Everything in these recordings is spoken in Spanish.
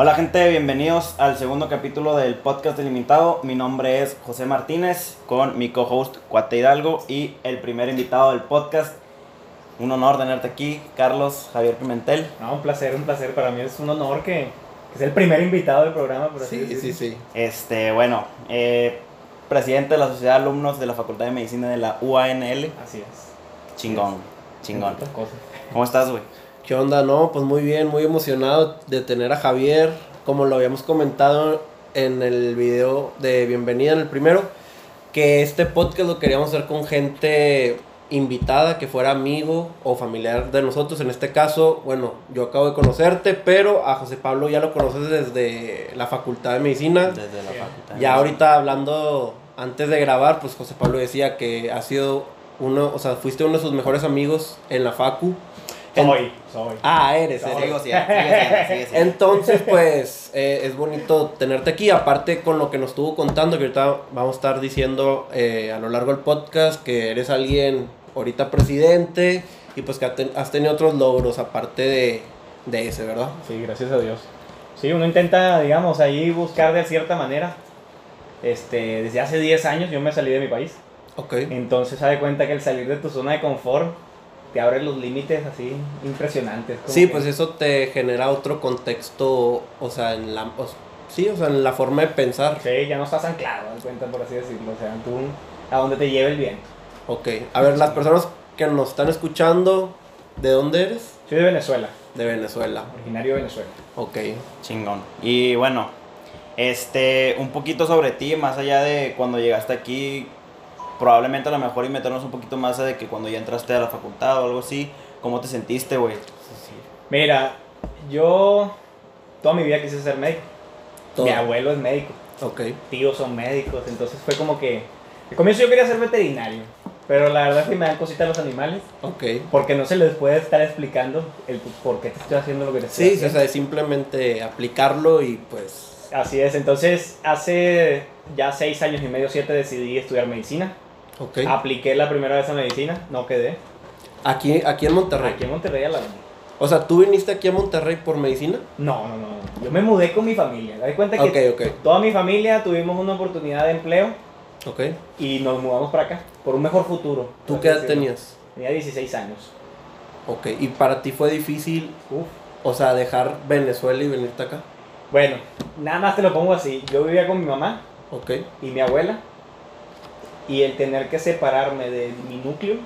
Hola gente, bienvenidos al segundo capítulo del podcast delimitado. Mi nombre es José Martínez con mi co-host Cuate Hidalgo y el primer invitado del podcast. Un honor tenerte aquí, Carlos Javier Pimentel. No, un placer, un placer. Para mí es un honor que, que sea el primer invitado del programa. Por así Sí, decirlo. sí, sí. Este, bueno, eh, presidente de la Sociedad de Alumnos de la Facultad de Medicina de la UANL. Así es. Chingón, chingón. ¿Cómo estás, güey? ¿Qué onda? No, pues muy bien, muy emocionado de tener a Javier. Como lo habíamos comentado en el video de bienvenida en el primero, que este podcast lo queríamos hacer con gente invitada, que fuera amigo o familiar de nosotros. En este caso, bueno, yo acabo de conocerte, pero a José Pablo ya lo conoces desde la Facultad de Medicina. Desde la. Facultad. de Ya ahorita hablando, antes de grabar, pues José Pablo decía que ha sido uno, o sea, fuiste uno de sus mejores amigos en la Facu. Soy, soy. Ah, eres, eres. Sigo siendo, sigue siendo, sigue siendo. Entonces, pues, eh, es bonito tenerte aquí. Aparte con lo que nos estuvo contando, que ahorita vamos a estar diciendo eh, a lo largo del podcast, que eres alguien ahorita presidente y pues que has tenido otros logros aparte de, de ese, ¿verdad? Sí, gracias a Dios. Sí, uno intenta, digamos, ahí buscar de cierta manera. Este, desde hace 10 años yo me salí de mi país. Ok. Entonces, se cuenta que el salir de tu zona de confort te abre los límites así impresionantes. como Sí, que- pues eso te genera otro contexto, o sea, en la, o- sí, o sea, en la forma de pensar. Sí, ya no estás anclado, de cuenta, por así decirlo. O sea, tú a donde te lleve el viento. Ok. A ver, las personas que nos están escuchando, ¿de dónde eres? Soy de Venezuela, De Venezuela. originario de Venezuela. Ok. Chingón. Y bueno, este, un poquito sobre ti, más allá de cuando llegaste aquí, probablemente a lo mejor y meternos un poquito más de que cuando ya entraste a la facultad o algo así, ¿cómo te sentiste, güey? Mira, yo toda mi vida quise ser médico. Todo. Mi abuelo es médico, Ok. tíos son médicos, entonces fue como que... Al comienzo yo quería ser veterinario, pero la verdad es que me dan cositas los animales, Ok. porque no se les puede estar explicando el por qué te estoy haciendo lo que te estoy Sí, o haciendo. sea, es simplemente aplicarlo y pues. Así es, entonces hace ya seis años y medio, siete, decidí estudiar medicina. Ok. Apliqué la primera vez a medicina, no quedé. Aquí, aquí en Monterrey. Aquí en Monterrey a la O sea, ¿tú viniste aquí a Monterrey por medicina? No, no, no. Yo me mudé con mi familia. Da cuenta que toda mi familia tuvimos una oportunidad de empleo Ok. y nos mudamos para acá por un mejor futuro. ¿Tú qué edad tenías? Tenía 16 años. Ok. ¿Y para ti fue difícil, Uf. o sea, dejar Venezuela y venirte acá? Bueno, nada más te lo pongo así. Yo vivía con mi mamá Ok. y mi abuela y el tener que separarme de mi núcleo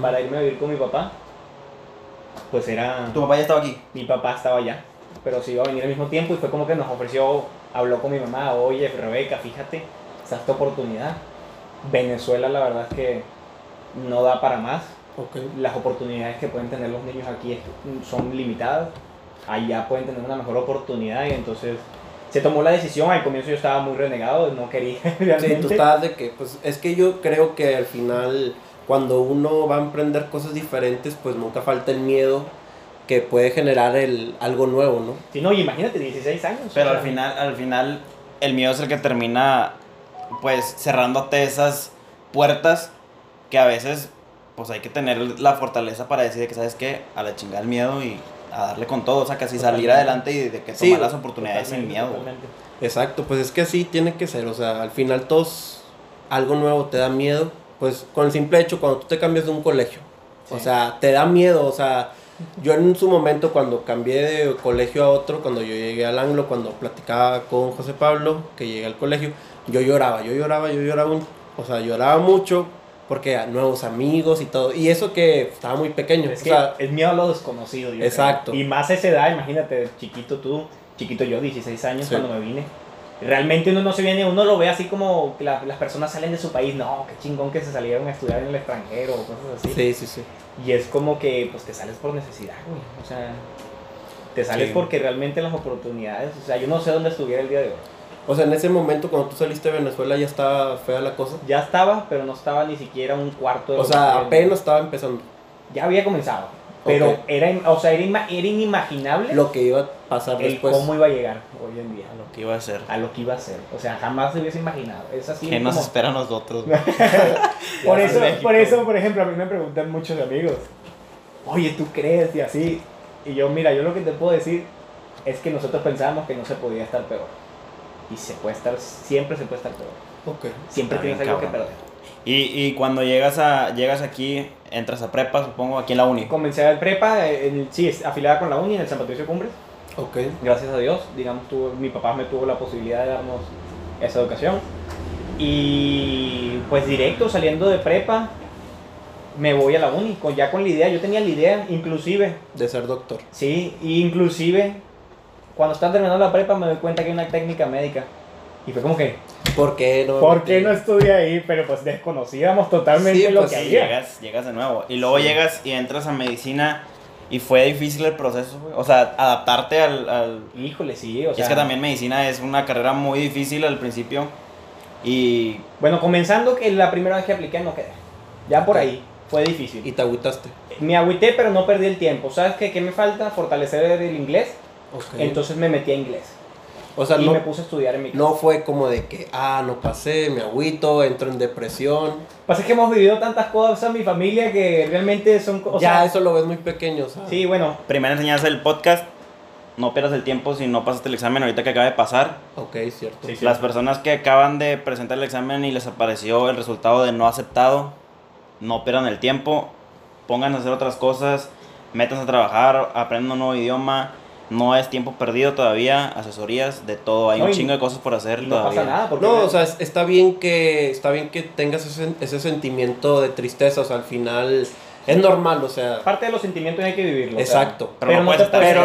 para irme a vivir con mi papá, pues era... ¿Tu papá ya estaba aquí? Mi papá estaba allá, pero se iba a venir al mismo tiempo y fue como que nos ofreció, habló con mi mamá, oye Rebeca, fíjate, esta es tu oportunidad. Venezuela la verdad es que no da para más. Las oportunidades que pueden tener los niños aquí son limitadas. Allá pueden tener una mejor oportunidad y entonces se tomó la decisión. Al comienzo yo estaba muy renegado, no quería Sí, realmente. tú estabas de que, pues, es que yo creo que al final, cuando uno va a emprender cosas diferentes, pues nunca falta el miedo que puede generar el, algo nuevo, ¿no? Sí, no, y imagínate, 16 años. Pero o al final, al final, el miedo es el que termina, pues, cerrándote esas puertas que a veces, pues, hay que tener la fortaleza para decir que, ¿sabes qué? A la chingada el miedo y a darle con todo, o sea, casi salir Totalmente. adelante y de que Sí, tomar las oportunidades sin miedo. totalmente. Exacto, pues es que así tiene que ser, o sea, al final todos, algo nuevo te da miedo, pues con el simple hecho cuando tú te cambias de un colegio, o Sí. sea, te da miedo, o sea, yo en su momento cuando cambié de colegio a otro, cuando yo llegué al Anglo, cuando platicaba con José Pablo, que llegué al colegio, yo lloraba, yo lloraba, yo lloraba, un- o sea, lloraba mucho porque a nuevos amigos y todo, y eso que estaba muy pequeño, Es o que sea, es miedo a lo desconocido. yo Exacto. creo. Y más a esa edad, imagínate, chiquito tú, chiquito yo, 16 años Sí. cuando me vine. Realmente uno no se viene, uno lo ve así como que la- las personas salen de su país, no, qué chingón que se salieron a estudiar en el extranjero o cosas así. sí, sí, sí. Y es como que pues te sales por necesidad, güey. O sea, te sales Sí. porque realmente las oportunidades, o sea, yo no sé dónde estuviera el día de hoy. O sea, en ese momento cuando tú saliste de Venezuela ya estaba fea la cosa. Ya estaba, pero no estaba ni siquiera un cuarto de O sea, que- apenas estaba empezando. Ya había comenzado. Pero era, o sea, era, inma- era inimaginable Lo que iba a pasar el después. cómo iba a llegar hoy en día. A lo que iba a ser. a lo que iba a ser. O sea, jamás se hubiese imaginado. Es así ¿Qué nos espera a nosotros? Por eso, por eso, por ejemplo, a mí me preguntan muchos amigos, oye, ¿tú crees? Y así. Y yo, mira, yo lo que te puedo decir, es que nosotros pensábamos que no se podía estar peor. Y se puede estar, siempre se puede estar peor. Ok. Siempre Está tienes bien, algo que perder. Y, y cuando llegas a llegas aquí, entras a prepa, supongo, aquí en la uni. Comencé a prepa, en- sí, afiliada con la uni en el San Patricio Cumbres. Ok. Gracias a Dios, digamos, tuvo, mi papá me tuvo la posibilidad de darnos esa educación. Y pues directo, saliendo de prepa, me voy a la uni, con, ya con la idea, yo tenía la idea, inclusive, De ser doctor. sí, y inclusive, cuando estaba terminando la prepa me doy cuenta que hay una técnica médica. Y fue como que, ¿Por qué no? ¿por qué no estudié ahí? Pero pues desconocíamos totalmente Sí, lo pues que sí, había. Llegas, llegas de nuevo. Y luego llegas y entras a medicina y fue difícil el proceso, güey. O sea, adaptarte al... al... Híjole, sí, o y sea. es que también medicina es una carrera muy difícil al principio. Y Bueno, comenzando que la primera vez que apliqué no quedé. Ya por ahí, fue difícil. Y te agüitaste. Me agüité, pero no perdí el tiempo. ¿Sabes qué, qué me falta? Fortalecer el inglés. Ok. Entonces me metí a inglés. o sea, y no, me puse a estudiar en mi casa. no fue como de que, ah, no pasé, me agüito, entro en depresión. Pasa que hemos vivido tantas cosas en mi familia que realmente son cosas. ya, eso lo ves muy pequeño, ¿sabes? Sí, bueno. primera enseñanza del podcast, no pierdas el tiempo si no pasaste el examen ahorita que acaba de pasar. Ok, cierto. Sí, sí. Las personas que acaban de presentar el examen y les apareció el resultado de no aceptado, no pierdan el tiempo, pónganse a hacer otras cosas, métanse a trabajar, aprendan un nuevo idioma. No es tiempo perdido todavía, asesorías, de todo. Hay No, un chingo de cosas por hacer no todavía. pasa nada. Porque No, o sea, es- está bien que está bien que tengas ese, ese sentimiento de tristeza, o sea, al final es normal, o sea, parte de los sentimientos hay que vivirlo. o sea, exacto. Pero pero no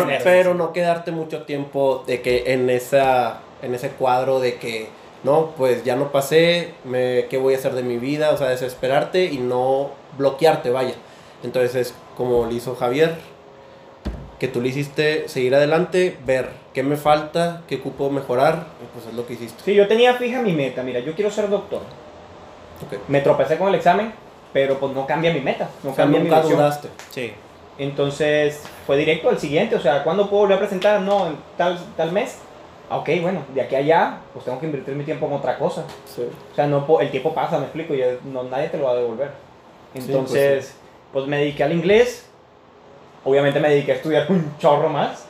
te Pero, no quedarte mucho tiempo de que en esa en ese cuadro de que no, pues ya no pasé, me, ¿qué voy a hacer de mi vida? O sea, desesperarte y no bloquearte, vaya. Entonces es como lo hizo Javier, que tú le hiciste seguir adelante, ver qué me falta, qué ocupo mejorar, pues es lo que hiciste. Sí, yo tenía fija mi meta. Mira, yo quiero ser doctor. Ok. Me tropecé con el examen, pero pues no cambia mi meta. No O sea, cambia mi nunca visión. dudaste. Sí. Entonces fue directo al siguiente, o sea, ¿cuándo puedo volver a presentar? No, en tal, tal mes. Ah, ok, bueno, de aquí a allá, pues tengo que invertir mi tiempo en otra cosa. Sí. O sea, no, el tiempo pasa, me explico, y no, nadie te lo va a devolver. pues, Entonces, pues, me dediqué al inglés. Obviamente me dediqué a estudiar un chorro más.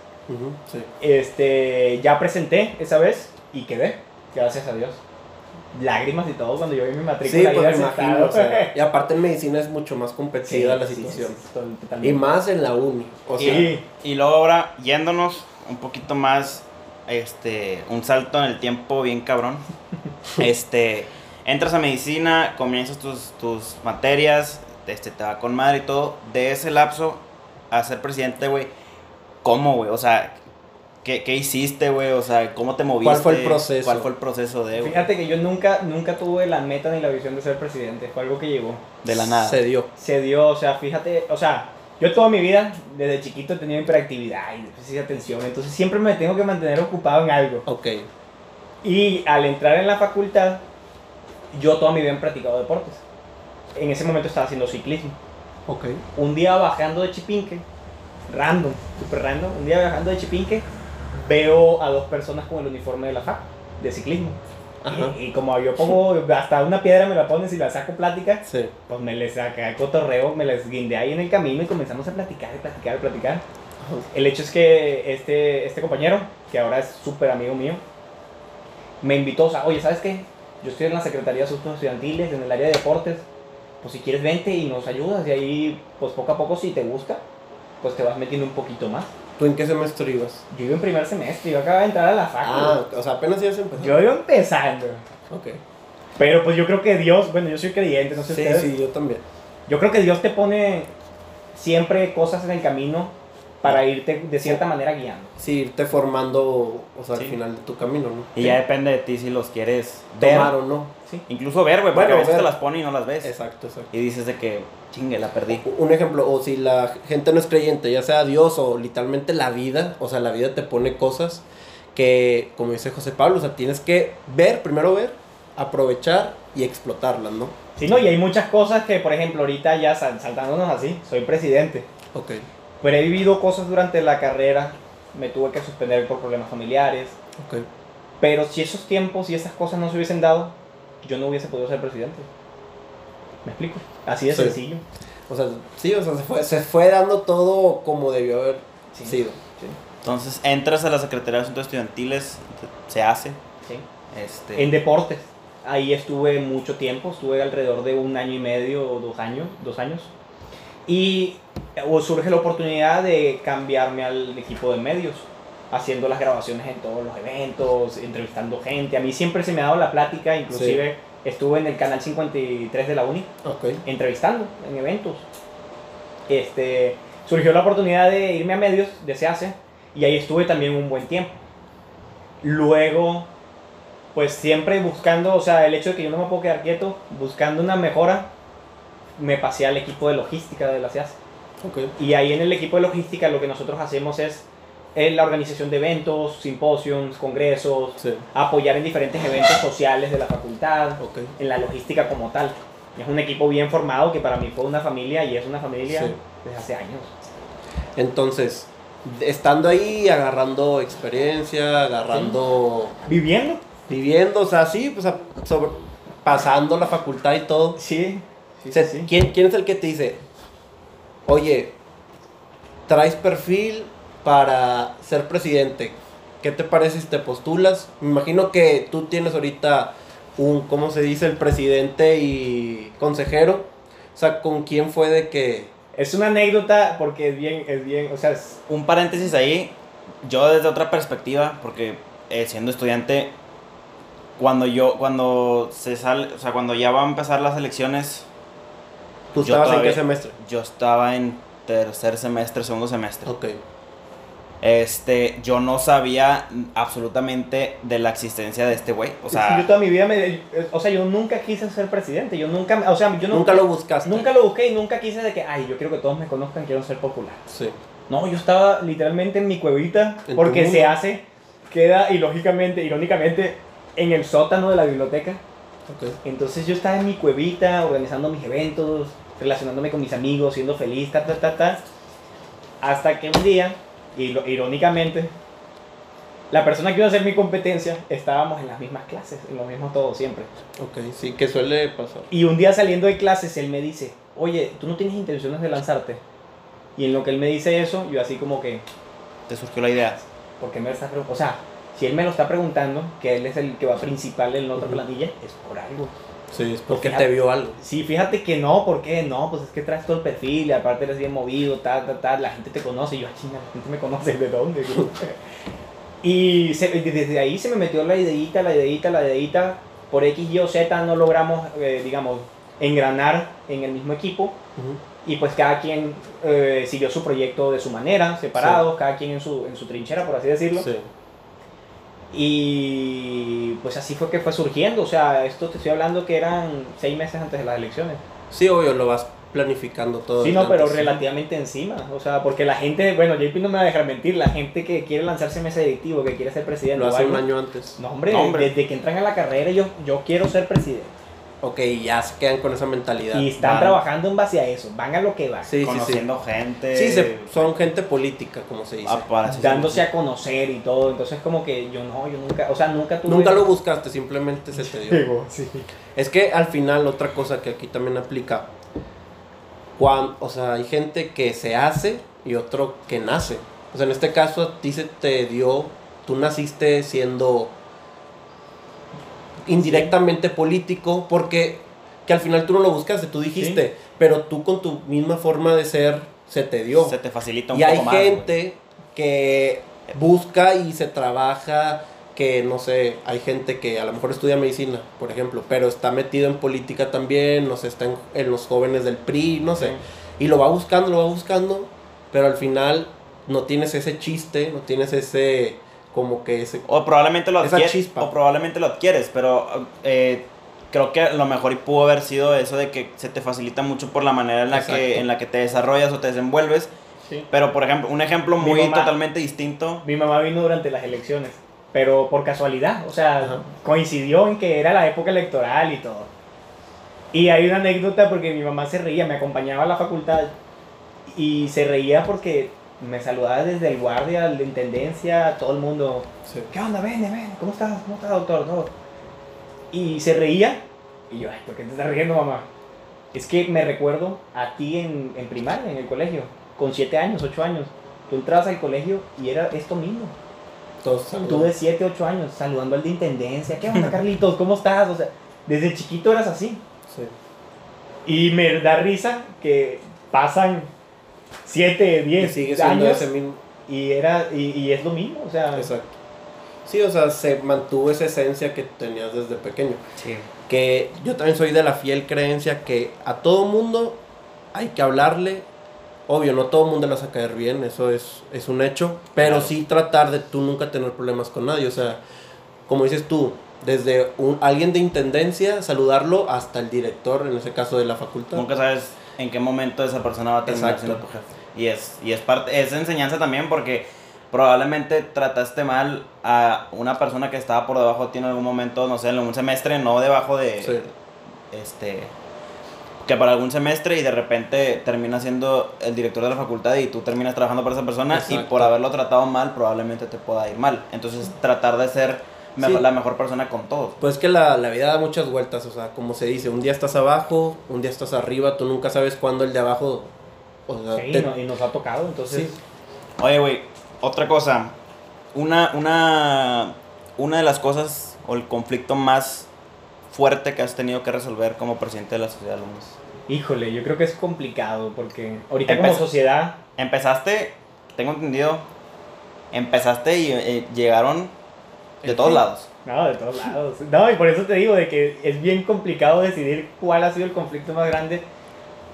Sí. Este, ya presenté esa vez y quedé, gracias a Dios. Lágrimas y todo cuando yo vi mi matrícula. Sí, pues me imagino. o sea, y aparte en medicina es mucho más Sí, la sí, sí, situación. sí, Y más en la uni. O sea, Sí. Y luego ahora, yéndonos un poquito más, este, un salto en el tiempo bien cabrón. Este, entras a medicina, comienzas tus, tus materias, este, te va con madre y todo. De ese lapso a ser presidente, güey, ¿cómo, güey? O sea, ¿qué, qué hiciste, güey? O sea, ¿cómo te moviste? fue el proceso? ¿Cuál fue el proceso de, güey? Fíjate que yo nunca, nunca tuve la meta ni la visión de ser presidente, fue algo que llegó. De la nada. se dio. Se dio, o sea, fíjate, o sea, yo toda mi vida, desde chiquito he tenido hiperactividad y déficit de atención, entonces siempre me tengo que mantener ocupado en algo. Ok. Y al entrar en la facultad, yo toda mi vida he practicado deportes. En ese momento estaba haciendo ciclismo. Ok. Un día bajando de Chipinque, random, super random, un día bajando de Chipinque, veo a dos personas con el uniforme de la FAC, de ciclismo. Ajá. Y, y como yo pongo, hasta una piedra me la ponen si la saco plática, Sí. pues me les saqué el cotorreo, me les guindé ahí en el camino y comenzamos a platicar, y platicar, y platicar. El hecho es que este, este compañero, que ahora es súper amigo mío, me invitó, o sea, oye, ¿sabes qué? Yo estoy en la Secretaría de Asuntos Estudiantiles, en el área de deportes, pues si quieres vente y nos ayudas, y ahí, pues poco a poco, si te gusta, pues te vas metiendo un poquito más. ¿Tú en qué semestre ibas? Yo iba en primer semestre, yo acababa de entrar a la facu. Ah, o sea, apenas ibas a empezar. Yo iba empezando. Ok. Pero pues yo creo que Dios, bueno, yo soy creyente, no sé Sí, ustedes. sí, yo también. Yo creo que Dios te pone siempre cosas en el camino para irte de cierta manera guiando. Sí, irte formando, o sea, Sí. al final de tu camino, ¿no? Y ya depende de ti si los quieres ver. Tomar o no. Sí. Incluso ver, güey, porque Bueno, a veces ver. te las pone y no las ves. Exacto, exacto. Y dices de que, chingue, la perdí. Un ejemplo, o si la gente no es creyente, ya sea Dios o literalmente la vida, o sea, la vida te pone cosas que, como dice José Pablo, o sea, tienes que ver, primero ver, aprovechar y explotarlas, ¿no? Sí, no, y hay muchas cosas que, por ejemplo, ahorita ya sal- saltándonos así, soy presidente. Ok. Pero he vivido cosas durante la carrera, me tuve que suspender por problemas familiares. Ok. Pero si esos tiempos y esas cosas no se hubiesen dado, yo no hubiese podido ser presidente. ¿Me explico? Así de Sí. sencillo. O sea, sí, o sea, se fue, se fue dando todo como debió haber Sí. sido. Sí. Entonces entras a la Secretaría de Asuntos Estudiantiles, se hace. Sí. Este, En deportes. Ahí estuve mucho tiempo, estuve alrededor de un año y medio o dos años, dos años. Y surge la oportunidad de cambiarme al equipo de medios, haciendo las grabaciones en todos los eventos, entrevistando gente. A mí siempre se me ha dado la plática, inclusive estuve en el canal 53 de la Uni, Ok. entrevistando en eventos. Este, surgió la oportunidad de irme a medios, de SEACE, y ahí estuve también un buen tiempo. Luego, pues siempre buscando, o sea, el hecho de que yo no me puedo quedar quieto, buscando una mejora, me pasé al equipo de logística de la SEACE. Ok. Y ahí en el equipo de logística lo que nosotros hacemos es eh, la organización de eventos, simposios, congresos, Sí. apoyar en diferentes eventos sociales de la facultad Ok. en la logística como tal. Es un equipo bien formado que para mí fue una familia y es una familia Sí. desde hace años. Entonces, estando ahí, agarrando experiencia, agarrando. ¿Viviendo? viviendo, o sea, sí, pues sobre- pasando la facultad y todo. Sí. O sea, ¿quién, ¿Quién es el que te dice, oye, traes perfil para ser presidente? ¿Qué te parece si te postulas? Me imagino que tú tienes ahorita un, ¿cómo se dice? El presidente y consejero. O sea, ¿con quién fue de que... Es una anécdota porque es bien, es bien, o sea, es- un paréntesis ahí, yo desde otra perspectiva, porque eh, siendo estudiante, cuando yo, cuando se sale, o sea, cuando ya van a empezar las elecciones, ¿Tú estabas en qué semestre? yo estaba en tercer semestre, segundo semestre. Ok. Este, yo no sabía absolutamente de la existencia de este güey. O yo sea, toda mi vida me, o sea, yo nunca quise ser presidente, yo nunca, o sea, yo Nunca lo buscaste. nunca lo busqué y nunca quise de que, ay, yo quiero que todos me conozcan, quiero ser popular. Sí. No, yo estaba literalmente en mi cuevita En porque se hace, queda y lógicamente, irónicamente, en el sótano de la biblioteca. Ok. Entonces yo estaba en mi cuevita organizando mis eventos, relacionándome con mis amigos, siendo feliz, ta, ta, ta, ta. Hasta que un día, y lo- irónicamente, la persona que iba a hacer mi competencia, estábamos en las mismas clases, en lo mismo todo siempre. Ok, sí, que suele pasar. Y un día saliendo de clases, él me dice, oye, ¿tú no tienes intenciones de lanzarte? Y en lo que él me dice eso, yo así como que, te surgió la idea. ¿por qué me estás preguntando? O sea, si él me lo está preguntando, que él es el que va principal en la otra Ujú. planilla, es por algo. Sí, porque Fíjate. te vio algo. Sí, fíjate que no, ¿por qué? No, pues es que traes todo el perfil y aparte eres bien movido, tal, tal, tal, la gente te conoce. Y yo, "Ah, chinga, la gente me conoce, ¿de dónde? güey?" y se- desde ahí se me metió la ideita, la ideita, la ideita. Por X, Y o Z no logramos, eh, digamos, engranar en el mismo equipo. Y pues cada quien eh, siguió su proyecto de su manera, separados, cada quien en su, en su trinchera, por así decirlo. Sí. Y pues así fue que fue surgiendo. O sea, esto te estoy hablando que eran seis meses antes de las elecciones. Sí, obvio, lo vas planificando todo. Sí, no, pero relativamente encima. O sea, porque la gente, bueno, JP no me va a dejar mentir, la gente que quiere lanzarse mesa directivo, que quiere ser presidente. Lo hace un año antes. No, hombre, No, hombre. desde que entran a la carrera, yo, yo quiero ser presidente. Ok, ya se quedan con esa mentalidad. Y están van. trabajando en base a eso, van a lo que van. Sí, sí, sí. conociendo gente. Sí, se- son gente política, como se dice. ah, para- sí, sí, dándose sí. a conocer y todo. Entonces, como que yo no, yo nunca, o sea, nunca tuve. Nunca lo buscaste, simplemente se te dio. Sí. Es que al final, otra cosa que aquí también aplica, cuan- o sea, hay gente que se hace y otro que nace. O sea, en este caso a ti se te dio, tú naciste siendo indirectamente político, porque que al final tú no lo buscaste, tú dijiste, pero tú con tu misma forma de ser se te dio. Se te facilita un Y hay poco más. güey. gente que busca y se trabaja, que no sé, hay gente que a lo mejor estudia medicina, por ejemplo, pero está metido en política también, no sé, está en, en los jóvenes del PRI, no sé, y lo va buscando, lo va buscando, pero al final no tienes ese chiste, no tienes ese, como que ese... O probablemente lo Esa adquieres. chispa. O probablemente lo adquieres, pero eh, creo que lo mejor y pudo haber sido eso de que se te facilita mucho por la manera en la, Exacto. que, en la que te desarrollas o te desenvuelves. Sí. Pero, por ejemplo, un ejemplo muy mamá- totalmente distinto. Mi mamá vino durante las elecciones, pero por casualidad, o sea, Ajá. coincidió en que era la época electoral y todo. Y hay una anécdota porque mi mamá se reía, me acompañaba a la facultad y se reía porque me saludaba desde el guardia, la intendencia, todo el mundo. ¿Qué onda? Ven, ven, ¿cómo estás? ¿Cómo estás, doctor? Todo. Y se reía y yo, ay, ¿por qué te estás riendo, mamá? Es que me recuerdo a ti en, en primaria, en el colegio, con 7 años, 8 años. Tú entrabas al colegio y era esto mismo. Todos Tú de 7, 8 años, saludando al de intendencia. ¿Qué onda, Carlitos? ¿Cómo estás? O sea, desde chiquito eras así. Sí. Y me da risa que pasan 7, Y 10 sigue siendo años ese mismo. y, era, y, y es lo mismo. O sea, Exacto. Sí, o sea, se mantuvo esa esencia que tenías desde pequeño. Sí. Que yo también soy de la fiel creencia que a todo mundo hay que hablarle. Obvio, no todo mundo le vas a caer bien, eso es, es un hecho. Pero Claro. sí tratar de tú nunca tener problemas con nadie. O sea, como dices tú, desde un, alguien de intendencia, saludarlo hasta el director, en ese caso de la facultad. Nunca sabes en qué momento esa persona va a terminar Exacto. siendo tu jefe. Y es, y es parte, es enseñanza también porque probablemente trataste mal a una persona que estaba por debajo de ti en algún momento, no sé, en un semestre, no debajo de, Sí. este, que para algún semestre y de repente termina siendo el director de la facultad y tú terminas trabajando para esa persona y Exacto. por haberlo tratado mal probablemente te pueda ir mal. Entonces tratar de ser me- Sí. la mejor persona con todos. Pues que la, la vida da muchas vueltas, o sea, como se dice, un día estás abajo, un día estás arriba, tú nunca sabes cuándo el de abajo... O sea, sí, te- no- y nos ha tocado. Entonces, Sí. Oye, güey, otra cosa. Una, una, una de las cosas o el conflicto más fuerte que has tenido que resolver como presidente de la sociedad de alumnos. híjole, yo creo que es complicado porque ahorita Empezó- como sociedad, Empezaste, tengo entendido, empezaste y eh, llegaron de ¿El todos qué? lados. no, de todos lados. No, y por eso te digo de que es bien complicado decidir cuál ha sido el conflicto más grande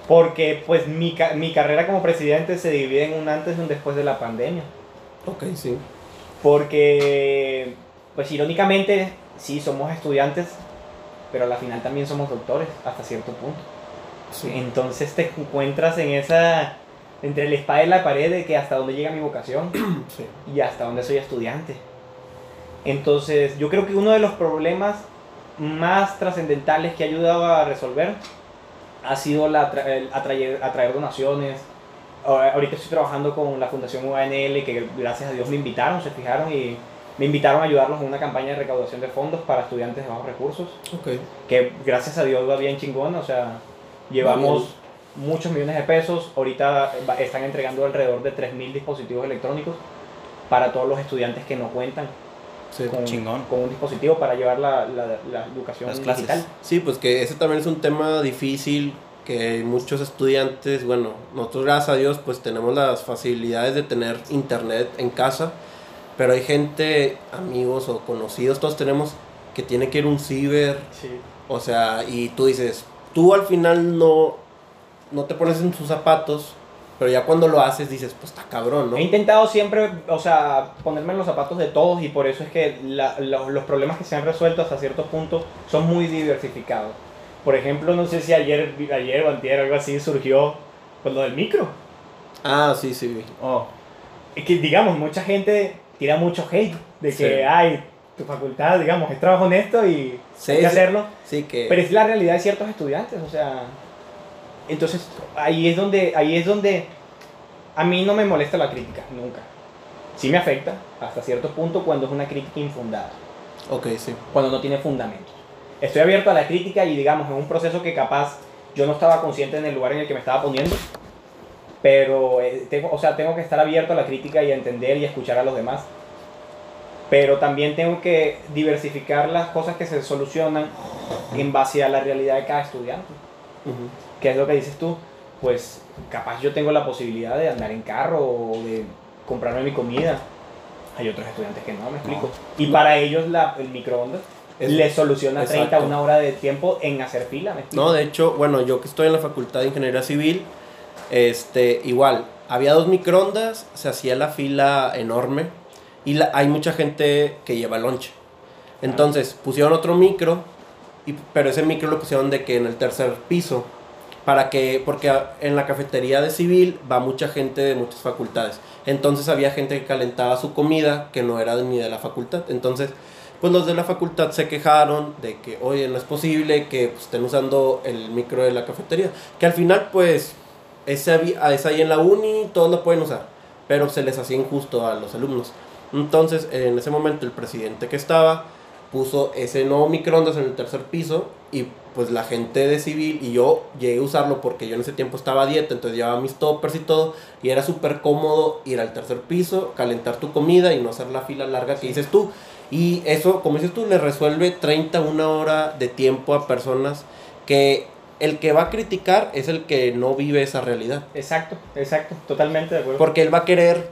porque pues mi, mi carrera como presidente se divide en un antes y un después de la pandemia. Ok, sí. Porque, pues irónicamente, sí, somos estudiantes, pero a la final también somos doctores, hasta cierto punto. sí. Entonces te encuentras en esa, entre la espada y la pared de que hasta dónde llega mi vocación sí. y hasta dónde soy estudiante. Entonces, yo creo que uno de los problemas más trascendentales que ha ayudado a resolver ha sido la el atraer, atraer donaciones. Ahorita estoy trabajando con la Fundación UANL, que gracias a Dios me invitaron, se fijaron y me invitaron a ayudarlos en una campaña de recaudación de fondos para estudiantes de bajos recursos, Ok. que gracias a Dios va bien chingón, o sea, llevamos muchos millones de pesos, ahorita están entregando alrededor de 3.000 dispositivos electrónicos para todos los estudiantes que no cuentan Sí. con, Chingón. con un dispositivo para llevar la, la, la educación Las clases. digital. Sí, pues que ese también es un tema difícil que muchos estudiantes, bueno, nosotros gracias a Dios pues tenemos las facilidades de tener internet en casa, pero hay gente, amigos o conocidos, todos tenemos que tiene que ir un ciber, Sí. o sea, y tú dices, tú al final no, no te pones en sus zapatos, pero ya cuando lo haces dices, pues está cabrón, ¿no? He intentado siempre, o sea, ponerme en los zapatos de todos y por eso es que la- lo- los problemas que se han resuelto hasta cierto punto son muy diversificados. Por ejemplo, no sé si ayer, ayer o antier algo así surgió con lo del micro. Ah, sí, sí. Oh, Es que, digamos, mucha gente tira mucho hate de que, Sí. ay, tu facultad, digamos, es trabajo honesto y Sí, hay que sí. hacerlo. Sí, que... Pero es la realidad de ciertos estudiantes, o sea. Entonces, ahí es donde, ahí es donde a mí no me molesta la crítica, nunca. Sí me afecta hasta cierto punto cuando es una crítica infundada, Ok, sí. cuando no tiene fundamentos. Estoy abierto a la crítica y digamos, en un proceso que capaz yo no estaba consciente en el lugar en el que me estaba poniendo, pero eh, tengo, o sea, tengo que estar abierto a la crítica y a entender y a escuchar a los demás. Pero también tengo que diversificar las cosas que se solucionan en base a la realidad de cada estudiante. Ujú. ¿Qué es lo que dices tú? Pues capaz yo tengo la posibilidad de andar en carro o de comprarme mi comida. Hay otros estudiantes que no, me explico. Y para ellos la, el microondas Es- les soluciona 30 a exacto. una hora de tiempo en hacer fila, ¿me? No, de hecho, bueno, yo que estoy en la Facultad de Ingeniería Civil, este, igual, había dos microondas, se hacía la fila enorme y la- hay mucha gente que lleva lonche. Entonces, pusieron otro micro, pero ese micro lo pusieron de que en el tercer piso, para que, porque en la cafetería de civil va mucha gente de muchas facultades. Entonces había gente que calentaba su comida que no era ni de la facultad. Entonces, pues los de la facultad se quejaron de que, oye, no es posible que pues, estén usando el micro de la cafetería. Que al final, pues, es, ahí- es ahí en la uni, todos lo pueden usar. Pero se les hacía injusto a los alumnos. Entonces, en ese momento, el presidente que estaba puso ese nuevo microondas en el tercer piso y pues la gente de civil y yo llegué a usarlo porque yo en ese tiempo estaba a dieta, entonces llevaba mis toppers y todo y era súper cómodo ir al tercer piso, calentar tu comida y no hacer la fila larga que dices tú. Y eso, como dices tú, le resuelve 30, una hora de tiempo a personas que el que va a criticar es el que no vive esa realidad. Exacto, exacto, totalmente de acuerdo. Porque él va a querer,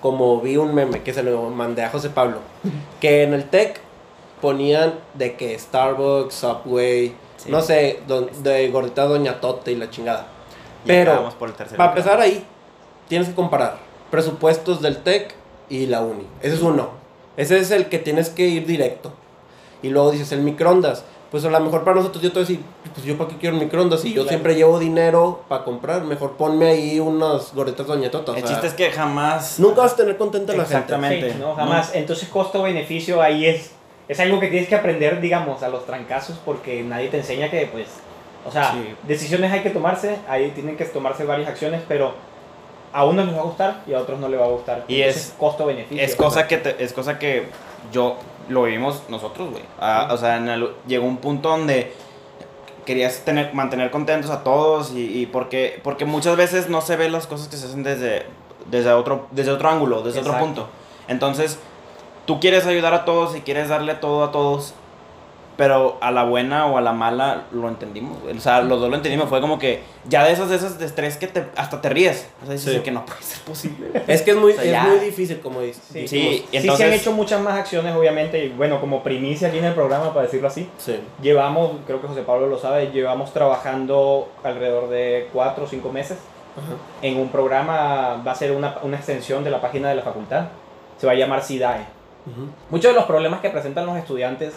como vi un meme que se lo mandé a José Pablo, que en el tech ponían de que Starbucks, Subway, Sí. no sé, don- de gordita Doña Tote y la chingada. Y Pero, por Para empezar ahí, tienes que comparar presupuestos del TEC y la uni. Ese es uno. Ese es el que tienes que ir directo. Y luego dices, el microondas. Pues a lo mejor para nosotros yo te voy a decir, pues yo para qué quiero un microondas si yo Claro. siempre llevo dinero para comprar. Mejor ponme ahí unas gorditas Doña Tota. o El sea, chiste es que jamás. Nunca vas a tener contenta a la gente. Exactamente. Sí, no, jamás. Entonces, costo-beneficio ahí es, es algo que tienes que aprender, digamos, a los trancazos, porque nadie te enseña que, pues, o sea, Sí. decisiones hay que tomarse, ahí tienen que tomarse varias acciones, pero a unos les va a gustar y a otros no les va a gustar. Y Entonces, es- costo-beneficio. Es cosa que te- es cosa que yo lo vivimos nosotros, güey. Ah, O sea, en el- llegó un punto donde querías tener, mantener contentos a todos y, y porque, porque muchas veces no se ven las cosas que se hacen desde, desde, otro, desde otro ángulo, desde otro punto. Entonces, tú quieres ayudar a todos y quieres darle todo a todos, pero a la buena o a la mala lo entendimos. O sea, los dos lo entendimos. Fue como que ya de esas, de esas de estrés que te, hasta te ríes. O sea, dices Sí. que no puede ser posible. Es que es muy, O sea, es ya. muy difícil, como dices. Sí, Sí, sí, entonces- se han hecho muchas más acciones, obviamente, y bueno, como primicia aquí en el programa, para decirlo así, Sí. llevamos, creo que José Pablo lo sabe, llevamos trabajando alrededor de cuatro o cinco meses Ajá. en un programa, va a ser una, una extensión de la página de la facultad, se va a llamar SIDAE. Muchos de los problemas que presentan los estudiantes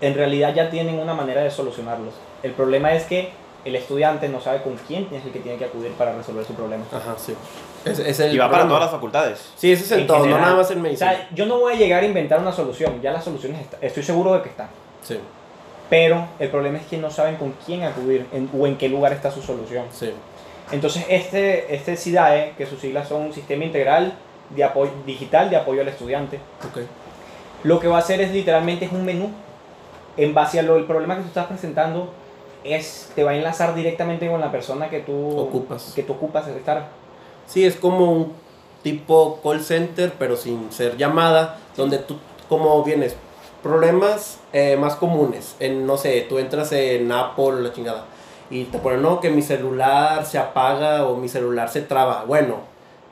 en realidad ya tienen una manera de solucionarlos. El problema es que el estudiante no sabe con quién es el que tiene que acudir para resolver su problema. Ajá, sí. Es, es el Y va para todas las facultades. Sí, ese es en, En todo, no nada más en O medicina. sea, yo no voy a llegar a inventar una solución, ya las soluciones están, estoy seguro de que están. Sí, Pero el problema es que no saben con quién acudir en- o en qué lugar está su solución. sí. Entonces, este, este SIDAE, que sus siglas son un Sistema Integral de apoyo, Digital de Apoyo al Estudiante, Ok. lo que va a hacer es literalmente es un menú. En base a lo el problema que tú estás presentando, es, te va a enlazar directamente con la persona que tú Ocupas. Que tú ocupas estar. Sí, es como un tipo call center, pero sin ser llamada, donde tú, como vienes, problemas eh, más comunes. En, no sé, tú entras en Apple, la chingada, y te ponen, no, que mi celular se apaga o mi celular se traba. Bueno,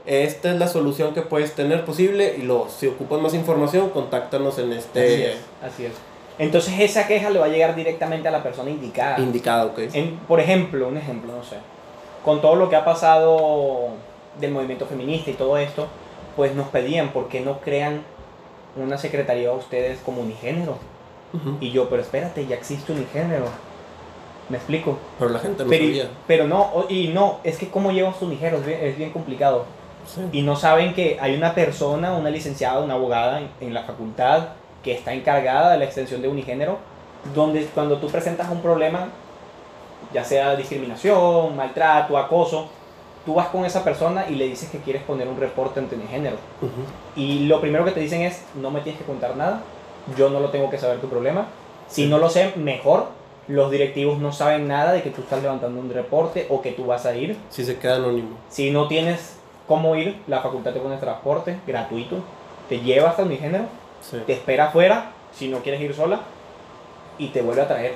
esta es la solución que puedes tener posible, y luego, si ocupas más información, contáctanos en Así este es. Así es. Entonces, esa queja le va a llegar directamente a la persona indicada. indicado, ¿ok? En- por ejemplo, un ejemplo, no sé. Con todo lo que ha pasado del movimiento feminista y todo esto, pues nos pedían por qué no crean una secretaría a ustedes como unigénero. Y yo, pero espérate, ya existe unigénero. ¿Me explico? Pero la gente no pero, sabía. pero no, y no, es que cómo llevas tu unigénero es bien, es bien complicado. Sí. Y no saben que hay una persona, una licenciada, una abogada en, en la facultad que está encargada de la extensión de unigénero, donde cuando tú presentas un problema, ya sea discriminación, maltrato, acoso, tú vas con esa persona y le dices que quieres poner un reporte ante unigénero. Ujú. Y lo primero que te dicen es, no me tienes que contar nada, yo no lo tengo que saber tu problema. Si no lo sé, mejor. Los directivos no saben nada de que tú estás levantando un reporte o que tú vas a ir. Sí se queda anónimo. Si no tienes cómo ir, la facultad te pone transporte gratuito, te lleva hasta unigénero, Sí. te espera afuera, si no quieres ir sola, y te vuelve a traer.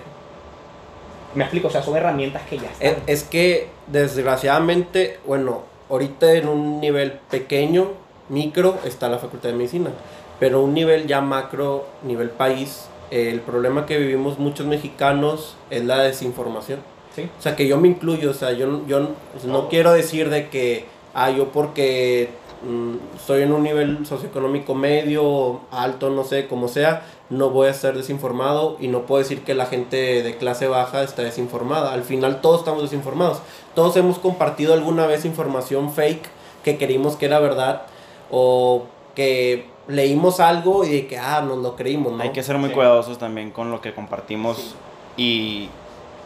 Me explico, o sea, son herramientas que ya están. Es, es que desgraciadamente, bueno, ahorita en un nivel pequeño, micro, está la Facultad de Medicina, pero un nivel ya macro, nivel país, eh, el problema que vivimos muchos mexicanos es la desinformación. ¿Sí? O sea, que yo me incluyo, o sea, yo, no- yo no- quiero decir de que, ah, yo porque mm, estoy en un nivel socioeconómico medio, alto, no sé, como sea, no voy a ser desinformado y no puedo decir que la gente de clase baja está desinformada. Al final todos estamos desinformados. Todos hemos compartido alguna vez información fake que creímos que era verdad o que leímos algo y de que, ah, nos lo creímos, ¿no? Hay que ser muy Sí. cuidadosos también con lo que compartimos y,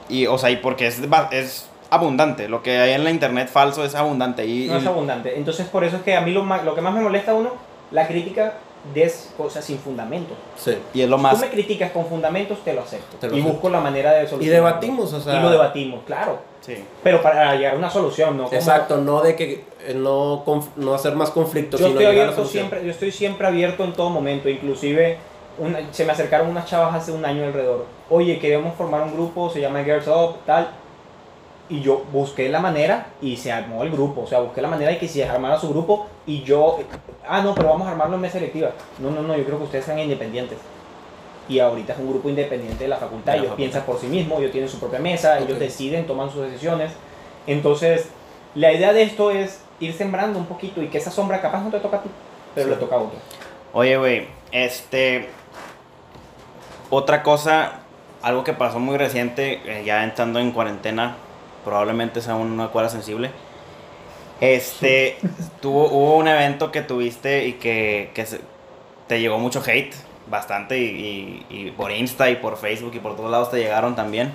y, o sea, y porque es, es abundante. Lo que hay en la internet falso es abundante. Y, No es y- abundante. Entonces, por eso es que a mí lo, ma- lo que más me molesta a uno, la crítica des cosas sin fundamentos. Sí. Y es lo Tú más. me criticas con fundamentos, te lo acepto. Te lo y acepto. busco la manera de Y solucionarlo. debatimos, o sea. Y lo debatimos, claro. Sí. Pero para llegar a una solución, ¿no? Como- Exacto, no de que eh, no, no hacer más conflictos, Yo sino estoy llegar a la abierto siempre, yo estoy siempre abierto en todo momento, inclusive una- se me acercaron unas chavas hace un año alrededor. Oye, queremos formar un grupo, se llama Girls Up, tal. Y yo busqué la manera y se armó el grupo. O sea, busqué la manera de que se armara su grupo y yo, ah, no, pero vamos a armarlo en mesa electiva. No, no, no, yo creo que ustedes sean independientes. Y ahorita es un grupo independiente de la facultad. De la ellos facultad. piensan por sí mismos, ellos tienen su propia mesa, ellos deciden, toman sus decisiones. Entonces, la idea de esto es ir sembrando un poquito y que esa sombra capaz no te toca a ti, pero Sí. le toca a otro. Oye, güey, este. Otra cosa, algo que pasó muy reciente, eh, ya entrando en cuarentena, probablemente sea una cuadra sensible. Este, tuvo, hubo un evento que tuviste y que, que se- te llegó mucho hate, bastante, y, y- y por Insta y por Facebook y por todos lados te llegaron también.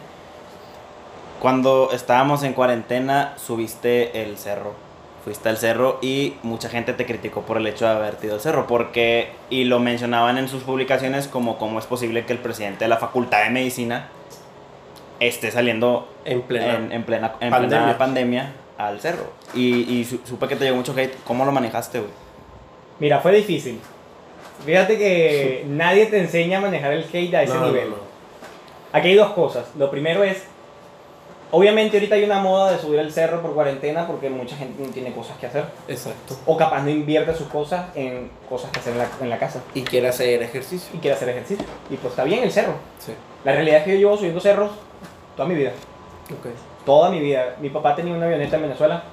Cuando estábamos en cuarentena, subiste el cerro. Fuiste al cerro y mucha gente te criticó por el hecho de haber ido al cerro. Porque, y lo mencionaban en sus publicaciones como cómo es posible que el presidente de la Facultad de Medicina esté saliendo En plena. en, en plena, en pandemia. plena pandemia al cerro. Y, y su- supe que te llegó mucho hate. ¿Cómo lo manejaste, güey? Mira, fue difícil. Fíjate que nadie te enseña a manejar el hate a ese No, nivel. no. Aquí hay dos cosas. Lo primero es, obviamente ahorita hay una moda de subir el cerro por cuarentena porque mucha gente no tiene cosas que hacer. Exacto. O capaz no invierte sus cosas en cosas que hacer en la, en la casa. Y quiere hacer ejercicio. Y quiere hacer ejercicio. Y pues está bien el cerro. Sí. La realidad es que yo llevo subiendo cerros toda mi vida. Ok. Toda mi vida. Mi papá tenía una avioneta en Venezuela.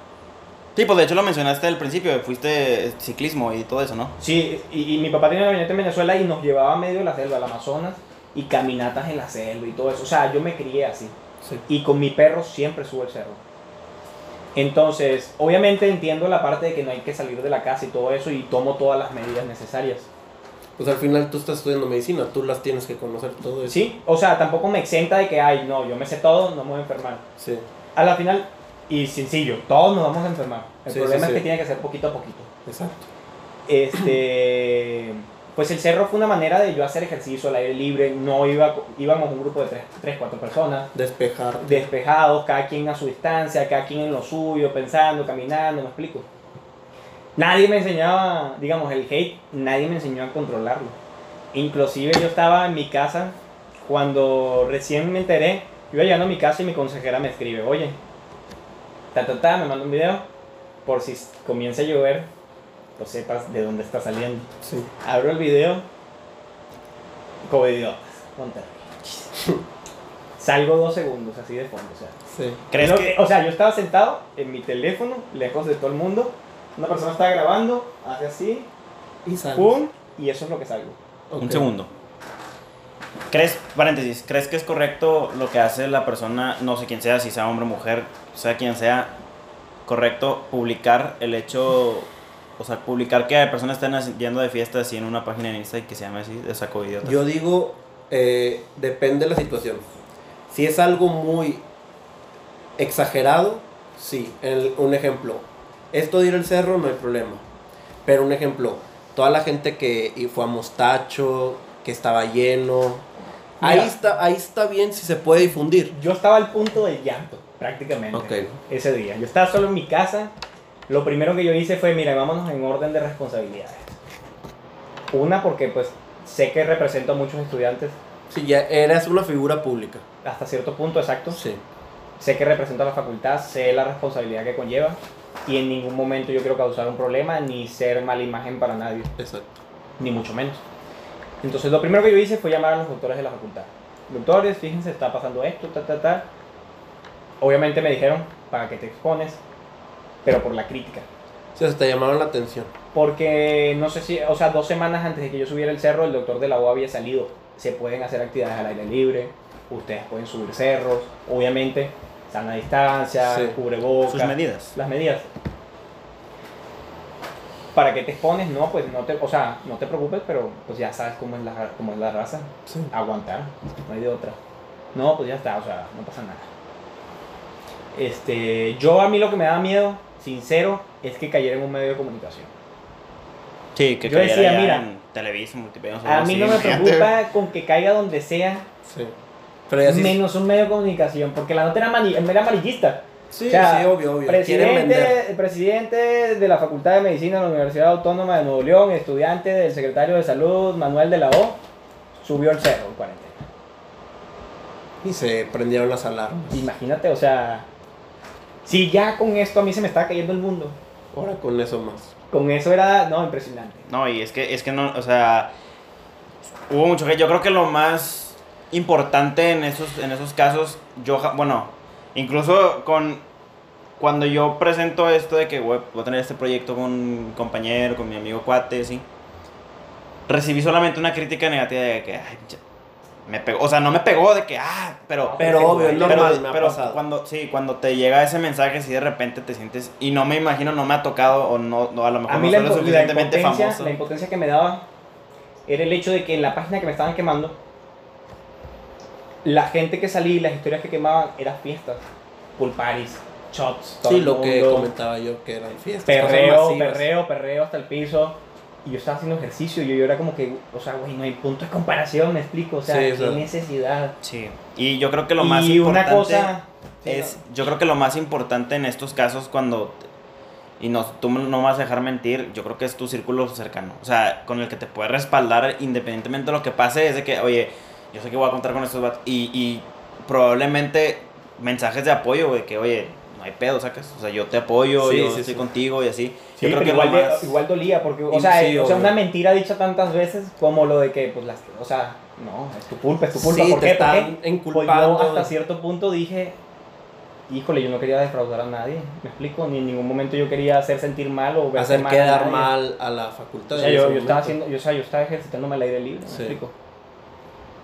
Sí, pues de hecho lo mencionaste al principio. Fuiste ciclismo y todo eso, ¿no? Sí, y, y mi papá tenía una avioneta en Venezuela y nos llevaba a medio de la selva, al Amazonas, y caminatas en la selva y todo eso. O sea, yo me crié así. Sí. Y con mi perro siempre subo el cerro. Entonces, obviamente entiendo la parte de que no hay que salir de la casa y todo eso y tomo todas las medidas necesarias. Pues al final tú estás estudiando medicina, tú las tienes que conocer todo eso. Sí, o sea, tampoco me exenta de que, ay, no, yo me sé todo, no me voy a enfermar. Sí. A la final, y sencillo, todos nos vamos a enfermar. El Sí, problema sí, es que tiene que ser poquito a poquito. Exacto. Este, pues el cerro fue una manera de yo hacer ejercicio al aire libre, no iba, íbamos un grupo de 3, tres, 4 personas, Despejar. despejados, cada quien a su distancia, cada quien en lo suyo, pensando, caminando, me explico. Nadie me enseñaba, digamos, el hate, nadie me enseñó a controlarlo. Inclusive yo estaba en mi casa, cuando recién me enteré, iba llegando a mi casa y mi consejera me escribe, oye, ta, ta, ta, me manda un video, por si comienza a llover, pues sepas de dónde está saliendo. Sí. Abro el video, como idiotas. Salgo dos segundos así de fondo, o sea. Sí. ¿Crees Lo que.? O sea, yo estaba sentado en mi teléfono, lejos de todo el mundo. Una persona estaba grabando, hace así, Y sales. pum, y eso es lo que salgo. Un segundo. ¿Crees, paréntesis, ¿crees que es correcto lo que hace la persona, no sé quién sea, si sea hombre o mujer, sea quien sea, correcto publicar el hecho, o sea, publicar que personas estén así- yendo de fiesta así en una página en Insta y que se llame así, de saco idiota? Yo digo, eh, depende de la situación. Si es algo muy exagerado, sí. El- un ejemplo, esto de ir al cerro no hay problema. Pero un ejemplo, toda la gente que y fue a Mostacho, que estaba lleno, ahí está, ahí está bien si se puede difundir. Yo estaba al punto del llanto, prácticamente, Ok. ese día. Yo estaba solo en mi casa. Lo primero que yo hice fue, mira, vámonos en orden de responsabilidades. Una, porque pues sé que represento a muchos estudiantes Si ya eras una figura pública. hasta cierto punto exacto. Sí. sé que represento a la facultad, sé la responsabilidad que conlleva y en ningún momento yo quiero causar un problema ni ser mala imagen para nadie, Exacto. ni mucho menos. Entonces lo primero que yo hice fue llamar a los doctores de la facultad. Doctores, fíjense, está pasando esto, ta, ta, ta. Obviamente me dijeron, ¿para qué te expones? Pero por la crítica. O sea, te llamaron la atención. Porque no sé si, o sea, dos semanas antes de que yo subiera el cerro, el doctor de la UA había salido. Se pueden hacer actividades al aire libre, ustedes pueden subir cerros, obviamente, sana distancia, Sí. cubrebocas. Sus medidas. Las medidas. ¿Para qué te expones? No, pues no te, o sea, no te preocupes, pero pues ya sabes cómo es la, cómo es la raza. Sí. Aguantar, no hay de otra. No, pues ya está, o sea, no pasa nada. Este, yo a mí lo que me da miedo, sincero, es que cayera en un medio de comunicación. Sí, que Yo cayera decía, ya mira, en Televisa, Multimedia, A mí así, no me preocupa con que caiga donde sea, Sí. Pero ya sí. menos un medio de comunicación, porque la nota era, mani- era amarillista. Sí, O sea, sí, obvio, obvio. Presidente, presidente de la Facultad de Medicina de la Universidad Autónoma de Nuevo León, estudiante del secretario de Salud Manuel de la O, subió el cerro en cuarentena. Y se prendieron las alarmas. Imagínate, o sea, si ya con esto a mí se me estaba cayendo el mundo, Ahora con eso más. con eso era, no, impresionante. No, y es que, es que no, o sea, hubo mucho que yo creo que lo más importante en esos, en esos casos, yo, bueno, incluso con, cuando yo presento esto de que voy a tener este proyecto con un compañero, con mi amigo cuate, sí, recibí solamente una crítica negativa de que, ay, me pegó, o sea, no me pegó de que, ah, pero... Pero obvio, es Pero, normal, me ha pero pasado. cuando, sí, cuando te llega ese mensaje, sí de repente te sientes, y no me imagino, no me ha tocado, o no, no a lo mejor A mí no la, soy lo la suficientemente impotencia, famoso. la impotencia que me daba era el hecho de que en la página que me estaban quemando, la gente que salía y las historias que quemaban eran fiestas, pool parties, shots, todo Sí, el lo que mundo, comentaba yo, que eran fiestas. perreo, perreo, perreo hasta el piso. Y yo estaba haciendo ejercicio y yo era como que, o sea, güey, no hay punto de comparación, me explico, o sea, Sí, qué necesidad. Sí, y yo creo que lo más y una importante cosa sí, es, yo creo que lo más importante en estos casos cuando, y no, tú no me vas a dejar mentir, yo creo que es tu círculo cercano, o sea, con el que te puedes respaldar independientemente de lo que pase, es de que, oye, yo sé que voy a contar con estos vatos, y, y probablemente mensajes de apoyo, güey, que, oye, no hay pedo, sacas, o sea, yo te apoyo, Sí, yo sí, estoy sí. contigo y así, Sí, yo creo que igual, de- más... igual dolía, porque, o sea, sí, o sea, una mentira dicha tantas veces como lo de que, pues, las, o sea, no, es tu culpa, es tu culpa, ¿por te qué? ¿Por están qué? Pues yo hasta cierto punto dije, híjole, yo no quería defraudar a nadie, me explico, ni en ningún momento yo quería hacer sentir mal o ver hacer mal quedar mal a la facultad. O sea, yo, estaba haciendo, yo, o sea, yo estaba ejercitándome al aire libre, me explico.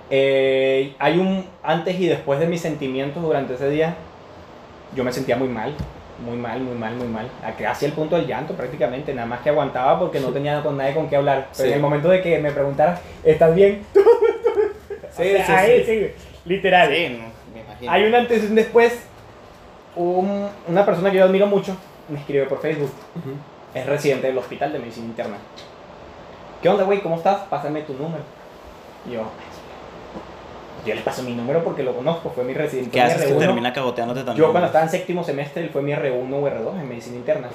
Eh, hay un antes y después de mis sentimientos durante ese día, yo me sentía muy mal, muy mal, muy mal, muy mal. A- Casi el punto del llanto prácticamente, nada más que aguantaba porque no tenía con nadie con qué hablar. Pero Sí. en el momento de que me preguntaran, ¿estás bien? Sí, O sea, sí, ahí, sí. literal. Sí, me imagino. Hay un antes y un después. Un- una persona que yo admiro mucho me escribe por Facebook. Ujú. Es residente del hospital de medicina interna. ¿Qué onda, güey? ¿Cómo estás? Pásame tu número. Y yo, yo le paso mi número porque lo conozco, fue mi residente. ¿Qué haces que R1. termina cagoteándote también? Yo cuando estaba en séptimo semestre, él fue mi R1 o R2 en medicina interna.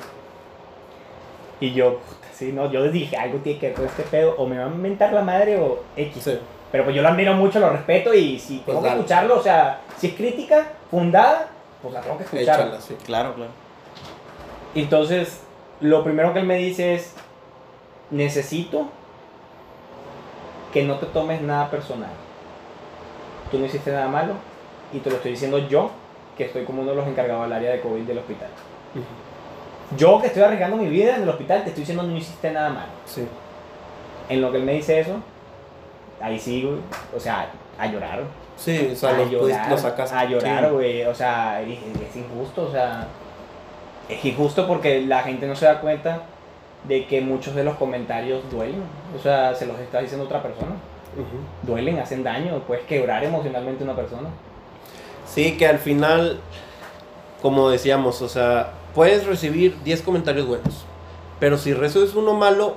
Y yo, puta, sí, no, yo dije, algo tiene que ver con este pedo, o me va a mentar la madre o X. Sí. Pero pues yo lo admiro mucho, lo respeto y si tengo Pues que dale. escucharlo, o sea, si es crítica fundada, pues la tengo que escuchar. Échala, sí. Claro, claro. Entonces, lo primero que él me dice es, necesito que no te tomes nada personal. Tú no hiciste nada malo y te lo estoy diciendo yo, que estoy como uno de los encargados del área de COVID del hospital. Yo que estoy arriesgando mi vida en el hospital, te estoy diciendo no hiciste nada malo. Sí. En lo que él me dice eso, ahí sí, güey, o sea, a llorar. Sí, o sea, a lo, llorar, lo sacaste. a llorar, Sí. güey. O sea, es, es injusto, o sea, es injusto porque la gente no se da cuenta de que muchos de los comentarios duelen. O sea, se los está diciendo otra persona. Duelen, hacen daño, puedes quebrar emocionalmente a una persona. Sí, que al final, como decíamos, o sea, puedes recibir 10 comentarios buenos, pero si recibes uno malo,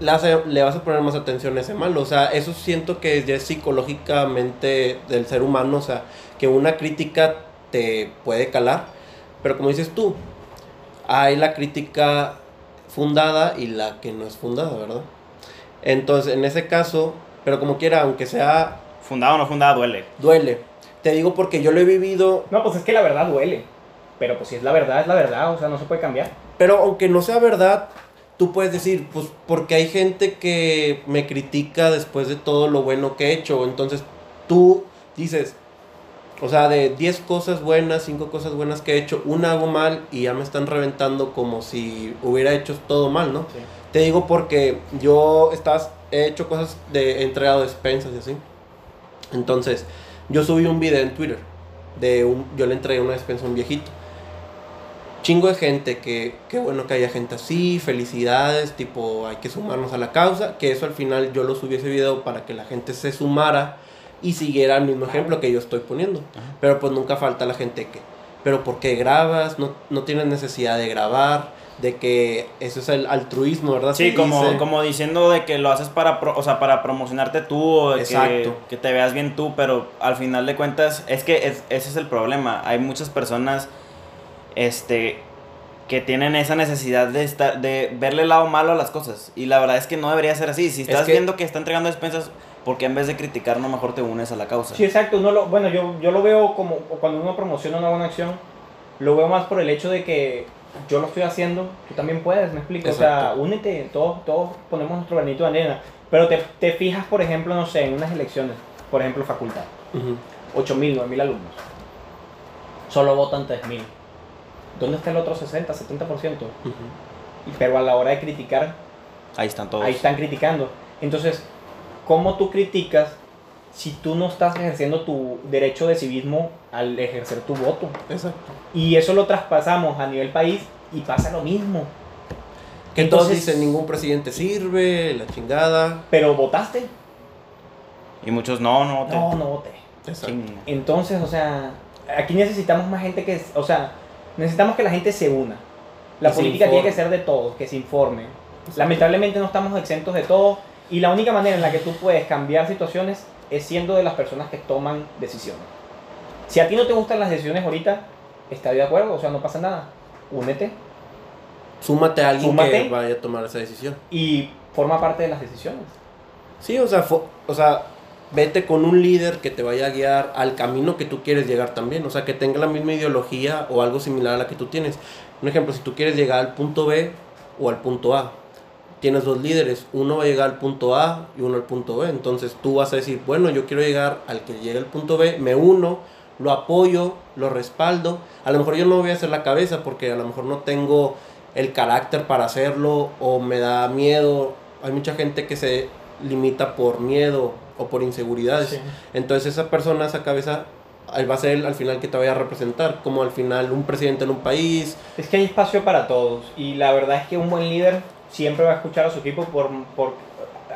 le, hace- le vas a poner más atención a ese malo. O sea, eso siento que ya es psicológicamente del ser humano, o sea, que una crítica te puede calar, pero como dices tú, hay la crítica fundada y la que no es fundada, ¿verdad? Entonces, en ese caso, pero como quiera, aunque sea, Fundada o no fundada, duele. duele. Te digo porque yo lo he vivido No, pues es que la verdad duele. Pero pues si es la verdad, es la verdad, o sea, no se puede cambiar. Pero aunque no sea verdad, tú puedes decir, pues porque hay gente que me critica después de todo lo bueno que he hecho. Entonces tú dices, o sea, de 10 cosas buenas, 5 cosas buenas que he hecho, una hago mal y ya me están reventando como si hubiera hecho todo mal, ¿no? Te digo porque yo estás, he hecho cosas de he entregado despensas y así. Entonces, yo subí un video en Twitter de un, yo le entregué una despensa a un viejito. Chingo de gente que, qué bueno que haya gente así, felicidades, tipo, hay que sumarnos a la causa, que eso al final yo lo subí ese video para que la gente se sumara y siguiera el mismo ejemplo que yo estoy poniendo. Ajá. Pero pues nunca falta la gente que, pero ¿por qué grabas? No, no tienes necesidad de grabar, de que eso es el altruismo, ¿verdad? Sí, como, dice. como diciendo de que lo haces para, pro- o sea, para promocionarte tú o de que, Exacto. que te veas bien tú, pero al final de cuentas es que es- ese es el problema. Hay muchas personas este, que tienen esa necesidad de, estar, de verle el lado malo a las cosas y la verdad es que no debería ser así. Si Es estás que- viendo que está entregando despensas, porque en vez de criticar no mejor te unes a la causa? Sí, exacto. Uno lo, bueno, yo, yo lo veo como cuando uno promociona una buena acción, lo veo más por el hecho de que yo lo estoy haciendo, tú también puedes, me explico. O sea, únete, todos, todos ponemos nuestro granito de arena. Pero te, te fijas, por ejemplo, no sé, en unas elecciones, por ejemplo, facultad, Ujú. 8.000, 9.000 alumnos. Solo votan 3.000. ¿Dónde está el otro 60, 70%? Ujú. Y- Pero a la hora de criticar, Ahí están todos. ahí están criticando. Entonces, ¿cómo tú criticas si tú no estás ejerciendo tu derecho de civismo al ejercer tu voto? Exacto. Y eso lo traspasamos a nivel país y pasa lo mismo. Que todos Entonces- dicen ningún presidente sirve, la chingada. Pero votaste. Y muchos no, no. te- No, no voté. Exacto. Entonces, o sea, aquí necesitamos más gente que, o sea, necesitamos que la gente se una. La Que política tiene que ser de todos, que se informe. Lamentablemente no estamos exentos de todo y la única manera en la que tú puedes cambiar situaciones es siendo de las personas que toman decisiones. Si a ti no te gustan las decisiones ahorita, está de acuerdo, o sea, no pasa nada. Únete Súmate a alguien Súmate. que vaya a tomar esa decisión. y forma parte de las decisiones. Sí, o sea, o sea, vete con un líder que te vaya a guiar al camino que tú quieres llegar también. O sea, que tenga la misma ideología o algo similar a la que tú tienes. Un ejemplo, si tú quieres llegar al punto B o al punto A, tienes dos líderes. Uno va a llegar al punto A y uno al punto B. Entonces tú vas a decir, bueno, yo quiero llegar al que llegue al punto B, me uno, lo apoyo, lo respaldo. A lo mejor yo no voy a hacer la cabeza porque a lo mejor no tengo el carácter para hacerlo o me da miedo. Hay mucha gente que se limita por miedo o por inseguridades. Entonces esa persona, esa cabeza, va a ser el- al final que te vaya a representar, como al final un presidente en un país. Es que hay espacio para todos y la verdad es que un buen líder siempre va a escuchar a su equipo por, por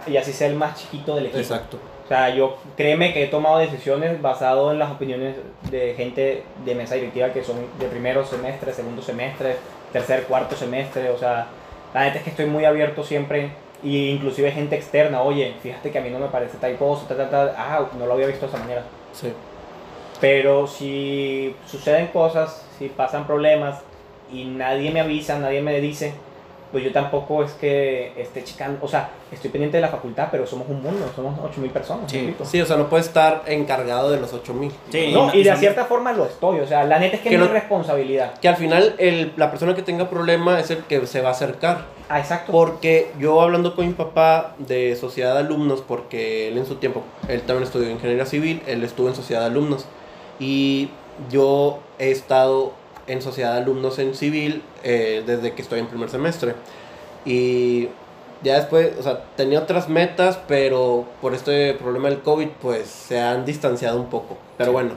y así sea el más chiquito del equipo. Exacto. O sea, yo créeme que he tomado decisiones basado en las opiniones de gente de mesa directiva que son de primero semestre, segundo semestre, tercer, cuarto semestre. O sea, la neta es que estoy muy abierto siempre. Y inclusive gente externa, oye, fíjate que a mí no me parece tal cosa, tal, tal, tal. Ah, no lo había visto de esa manera. Sí. Pero si suceden cosas, si pasan problemas y nadie me avisa, nadie me dice, pues yo tampoco es que esté checando, o sea, estoy pendiente de la facultad, pero somos un mundo, somos 8000 personas. Sí. Sí, o sea, no puedes estar encargado de los 8000. Sí, No, y de son- cierta forma lo estoy, o sea, la neta es que, Que no no- es responsabilidad. Que al final el, la persona que tenga problema es el que se va a acercar. Ah, exacto. Porque yo hablando con mi papá de sociedad de alumnos, porque él en su tiempo, él también estudió ingeniería civil, él estuvo en sociedad de alumnos. Y yo he estado en sociedad de alumnos en civil eh, desde que estoy en primer semestre. Y ya después, o sea, tenía otras metas, pero por este problema del COVID, pues se han distanciado un poco. Pero bueno,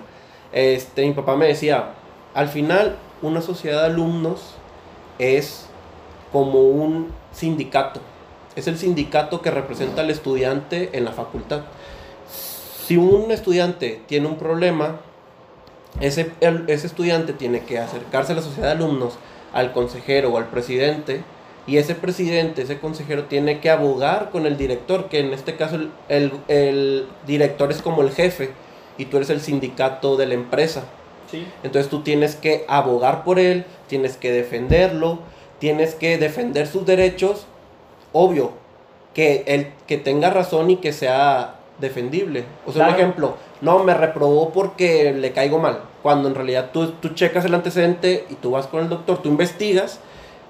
este, mi papá me decía, al final, una sociedad de alumnos es como un sindicato. Es el sindicato que representa al estudiante en la facultad. Si un estudiante tiene un problema, ese, el- ese estudiante tiene que acercarse a la sociedad de alumnos, al consejero o al presidente, y ese presidente, ese consejero tiene que abogar con el director, que en este caso el, el- el director es como el jefe, y tú eres el sindicato de la empresa. Sí. Entonces tú tienes que abogar por él, tienes que defenderlo, tienes que defender sus derechos. Obvio, que él que tenga razón y que sea defendible. O sea, un ejemplo, no, me reprobó porque le caigo mal. Cuando en realidad tú, tú checas el antecedente y tú vas con el doctor, tú investigas.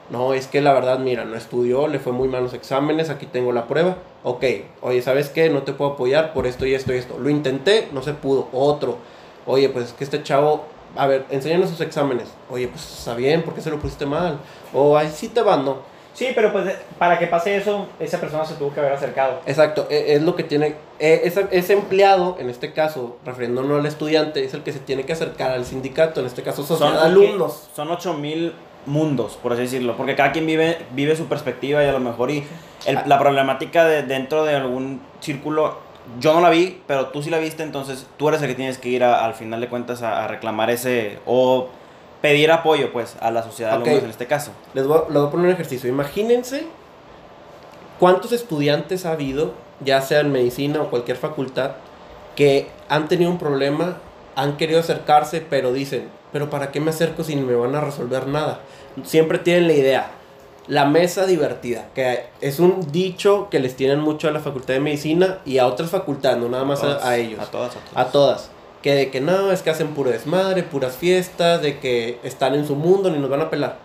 No, es que la verdad, mira, no estudió, le fue muy mal los exámenes, aquí tengo la prueba. Ok, oye, ¿sabes qué? No te puedo apoyar por esto y esto y esto. Lo intenté, no se pudo. Otro, oye, pues es que este chavo, a ver, enséñanos sus exámenes. Oye, pues está bien, ¿por qué se lo pusiste mal? O ahí sí te van, ¿no? Sí, pero pues para que pase eso, esa persona se tuvo que haber acercado. Exacto, e- es lo que tiene, e- ese, ese empleado, en este caso, refiriéndonos al estudiante, es el que se tiene que acercar al sindicato, en este caso sociedad de alumnos. Son 8000 mundos, por así decirlo, porque cada quien vive, vive su perspectiva y a lo mejor y el- la problemática de dentro de algún círculo, yo no la vi, pero tú sí la viste, entonces tú eres el que tienes que ir a- al final de cuentas a, a reclamar ese, o pedir apoyo, pues, a la sociedad de alumnos en este caso. Les voy, a- les voy a poner un ejercicio. Imagínense cuántos estudiantes ha habido, ya sea en medicina o cualquier facultad, que han tenido un problema, han querido acercarse, pero dicen, pero ¿para qué me acerco si no me van a resolver nada? Siempre tienen la idea. La mesa divertida, que es un dicho que les tienen mucho a la Facultad de Medicina y a otras facultades, no nada más a- Todas, a, ellos. A todas, a todas. A todas. Que de que no, es que hacen puro desmadre, puras fiestas, de que están en su mundo, ni nos van a pelar.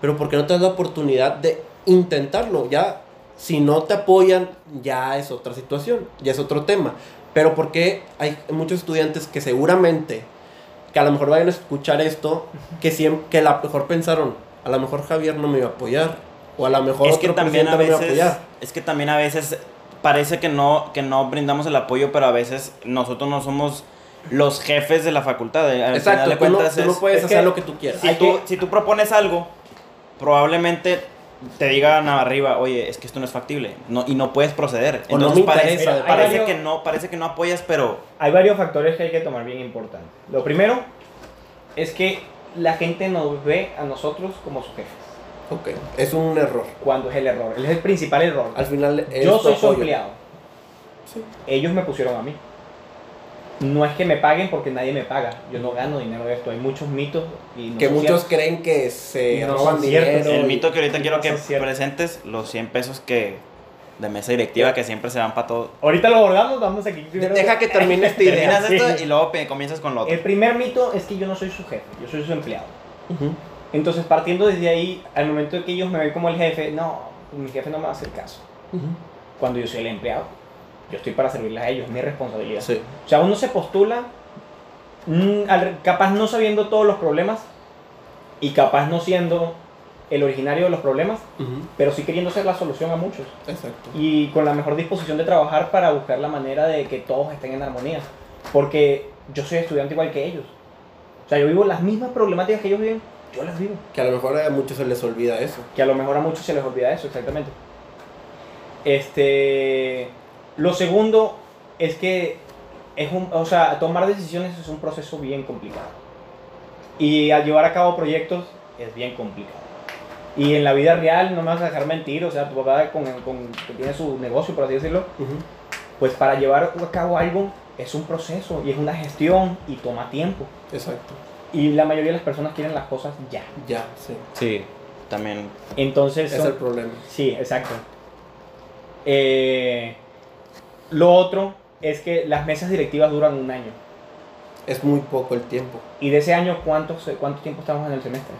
Pero ¿por qué no te das la oportunidad de intentarlo? Ya, si no te apoyan, ya es otra situación, ya es otro tema. Pero porque hay muchos estudiantes que seguramente, que a lo mejor vayan a escuchar esto, que, siempre, que a lo mejor pensaron, a lo mejor Javier no me iba a apoyar, o a lo mejor es otro que también a presidente no me iba a apoyar. es que también a veces parece que no que no brindamos el apoyo pero a veces nosotros no somos los jefes de la facultad al Exacto, final de tú cuentas tú no es- puedes es hacer que- lo que tú quieras. si tú que- si tú propones algo probablemente te digan arriba oye es que esto no es factible no, y no puedes proceder O no entonces me parece, interesa, Mira, hay parece varios- que no parece que no apoyas pero Hay varios factores que hay que tomar bien importantes. Lo primero es que la gente nos ve a nosotros como sus jefes. Ok, es un error. Cuando es el error. Es el principal error. Al final Yo soy su empleado. Sí. Ellos me pusieron a mí. No es que me paguen porque nadie me paga. Yo no gano dinero de esto. Hay muchos mitos y no que muchos ciertos. creen que se No roban dinero. el y- mito que ahorita quiero no que presentes los 100 pesos que de mesa directiva que siempre se van para todo Ahorita lo abordamos, vamos aquí primero. Deja que termine esta idea. terminas Sí. esto y luego comienzas con lo otro El primer mito es que yo no soy su jefe, yo soy su empleado. Entonces, partiendo desde ahí, al momento de que ellos me ven como el jefe, no, mi jefe no me va a hacer caso. Cuando yo soy el empleado, yo estoy para servirles a ellos, es mi responsabilidad. Sí. O sea, uno se postula, mm, capaz no sabiendo todos los problemas y capaz no siendo el originario de los problemas, pero sí queriendo ser la solución a muchos. Exacto. Y con la mejor disposición de trabajar para buscar la manera de que todos estén en armonía. Porque yo soy estudiante igual que ellos. O sea, yo vivo las mismas problemáticas que ellos viven, yo las vivo. Que a lo mejor a muchos se les olvida eso. Que a lo mejor a muchos se les olvida eso, exactamente. Este, lo segundo es que es un, o sea, tomar decisiones es un proceso bien complicado. Y al llevar a cabo proyectos es bien complicado. Y en la vida real, no me vas a dejar mentir, o sea, tu papá con, con- que tiene su negocio, por así decirlo, pues para llevar a cabo algo es un proceso y es una gestión y toma tiempo. Exacto. Y la mayoría de las personas quieren las cosas ya. Ya, sí. sí también Entonces, Es son- el problema. Sí, exacto. Eh, lo otro es que las mesas directivas duran un año. Es muy poco el tiempo. ¿Y de ese año cuánto, cuánto tiempo estamos en el semestre?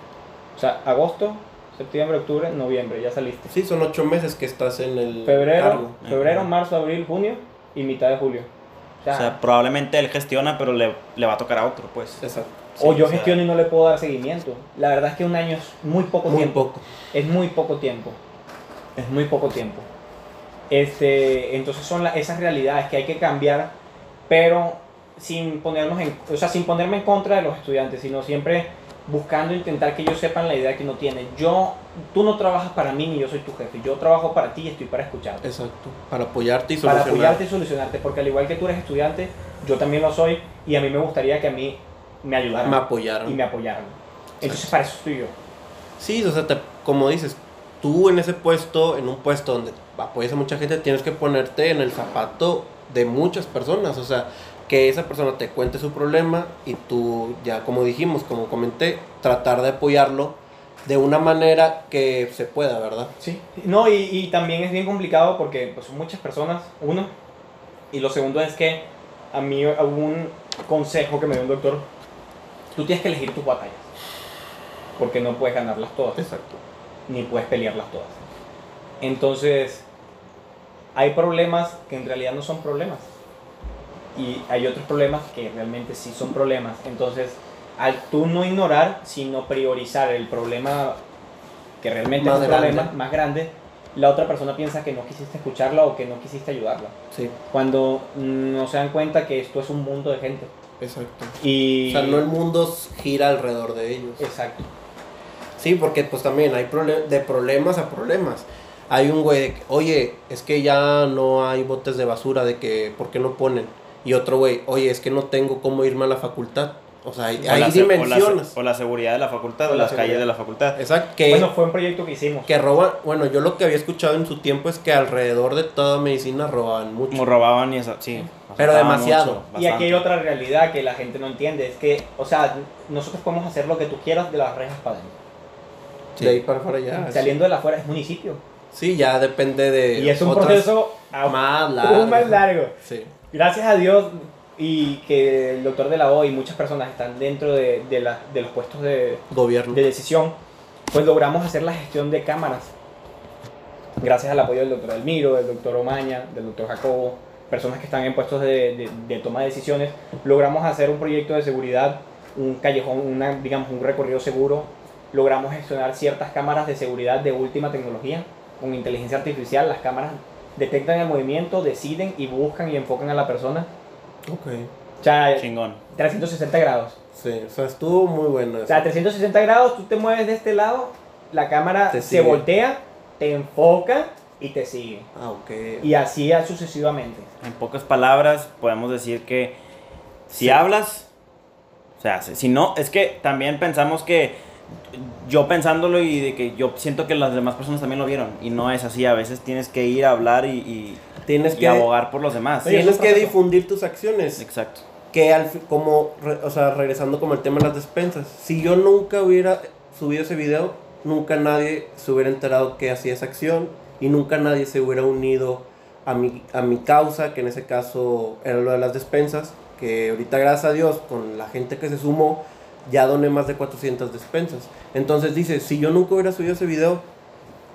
O sea, agosto, septiembre, octubre, noviembre, ya saliste. Sí, son ocho meses que estás en el Febrero, cargo. febrero, marzo, abril, junio y mitad de julio. O sea, o sea probablemente él gestiona pero le, le va a tocar a otro pues Exacto. o yo o sea- gestiono y no le puedo dar seguimiento. La verdad es que un año es muy poco Muy tiempo. poco. Es muy poco tiempo. Es muy poco tiempo. Este, entonces son la- esas realidades que hay que cambiar, pero sin ponernos en, o sea, sin ponerme en contra de los estudiantes, sino siempre buscando intentar que ellos sepan la idea que uno tiene. Yo, tú no trabajas para mí ni yo soy tu jefe. Yo trabajo para ti y estoy para escucharte. Exacto. Para apoyarte y Para solucionar. apoyarte y solucionarte, porque al igual que tú eres estudiante, yo también lo soy y a mí me gustaría que a mí me ayudaran Me apoyaron. y me apoyaran. Entonces para eso estoy yo. Sí, o sea, te- como dices, tú en ese puesto, en un puesto donde apoyas a mucha gente, tienes que ponerte en el zapato de muchas personas. O sea, que esa persona te cuente su problema y tú, ya como dijimos, como comenté, tratar de apoyarlo de una manera que se pueda, ¿verdad? Sí, no, y, y también es bien complicado porque pues, son muchas personas, uno, y lo segundo es que a mí algún consejo que me dio un doctor, tú tienes que elegir tus batallas, porque no puedes ganarlas todas, Exacto. ni puedes pelearlas todas. Entonces, hay problemas que en realidad no son problemas, y hay otros problemas que realmente sí son problemas. Entonces, al tú no ignorar, sino priorizar el problema que realmente Más es un grande. problema más grande, la otra persona piensa que no quisiste escucharla o que no quisiste ayudarla. Sí, Cuando no se dan cuenta que esto es un mundo de gente. exacto. Y... O sea, no el mundo gira alrededor de ellos. Exacto. Sí, porque pues también hay de problemas a problemas. Hay un güey de que, oye, es que ya no hay botes de basura, de que, ¿por qué no ponen? Y otro güey, oye, es que no tengo cómo irme a la facultad. O sea, hay, O hay la se- o la se- dimensiones. O la, seguridad de la facultad, O o la las calles de la facultad. Exacto, que, Bueno, fue un proyecto que hicimos. que roban, bueno, yo lo que había escuchado en su tiempo es que alrededor de toda medicina robaban mucho. Como robaban y eso, sí. Pero demasiado. Y aquí hay otra realidad que la gente no entiende, es que, o sea, nosotros podemos hacer lo que tú quieras de las rejas para adentro. Sí. De ahí para afuera ya. Saliendo de la afuera es municipio. Sí, ya depende de. Y es un proceso más largo. más largo. Sí. Gracias a Dios y que el doctor de la O y muchas personas están dentro de, de la- de los puestos de, Gobierno. de decisión, pues logramos hacer la gestión de cámaras. Gracias al apoyo del doctor Almiro, del doctor Omaña, del doctor Jacobo, personas que están en puestos de, de- de toma de decisiones, logramos hacer un proyecto de seguridad, un callejón, una, digamos, un recorrido seguro. Logramos gestionar ciertas cámaras de seguridad de última tecnología, con inteligencia artificial. Las cámaras detectan el movimiento, deciden y buscan y enfocan a la persona. Ok. O sea, Chingón. 360 grados. Sí, o sea, estuvo muy bueno O eso. sea, 360 grados, tú te mueves de este lado, la cámara Te se voltea, te enfoca y te sigue. Ah, ok. Y así sucesivamente. En pocas palabras, podemos decir que si hablas, se hace. Si no, es que también pensamos que yo pensándolo y de que yo siento que las demás personas también lo vieron. Y no es así. A veces tienes que ir a hablar y, y- Tienes y que, abogar por los demás. Oye, tienes que difundir tus acciones. Exacto. Que al como, re- o sea, regresando como el tema de las despensas. Si yo nunca hubiera subido ese video, nunca nadie se hubiera enterado que hacía esa acción y nunca nadie se hubiera unido a mi, a mi causa, que en ese caso era lo de las despensas, que ahorita gracias a Dios, con la gente que se sumó, ya doné más de 400 despensas. Entonces dice, si yo nunca hubiera subido ese video,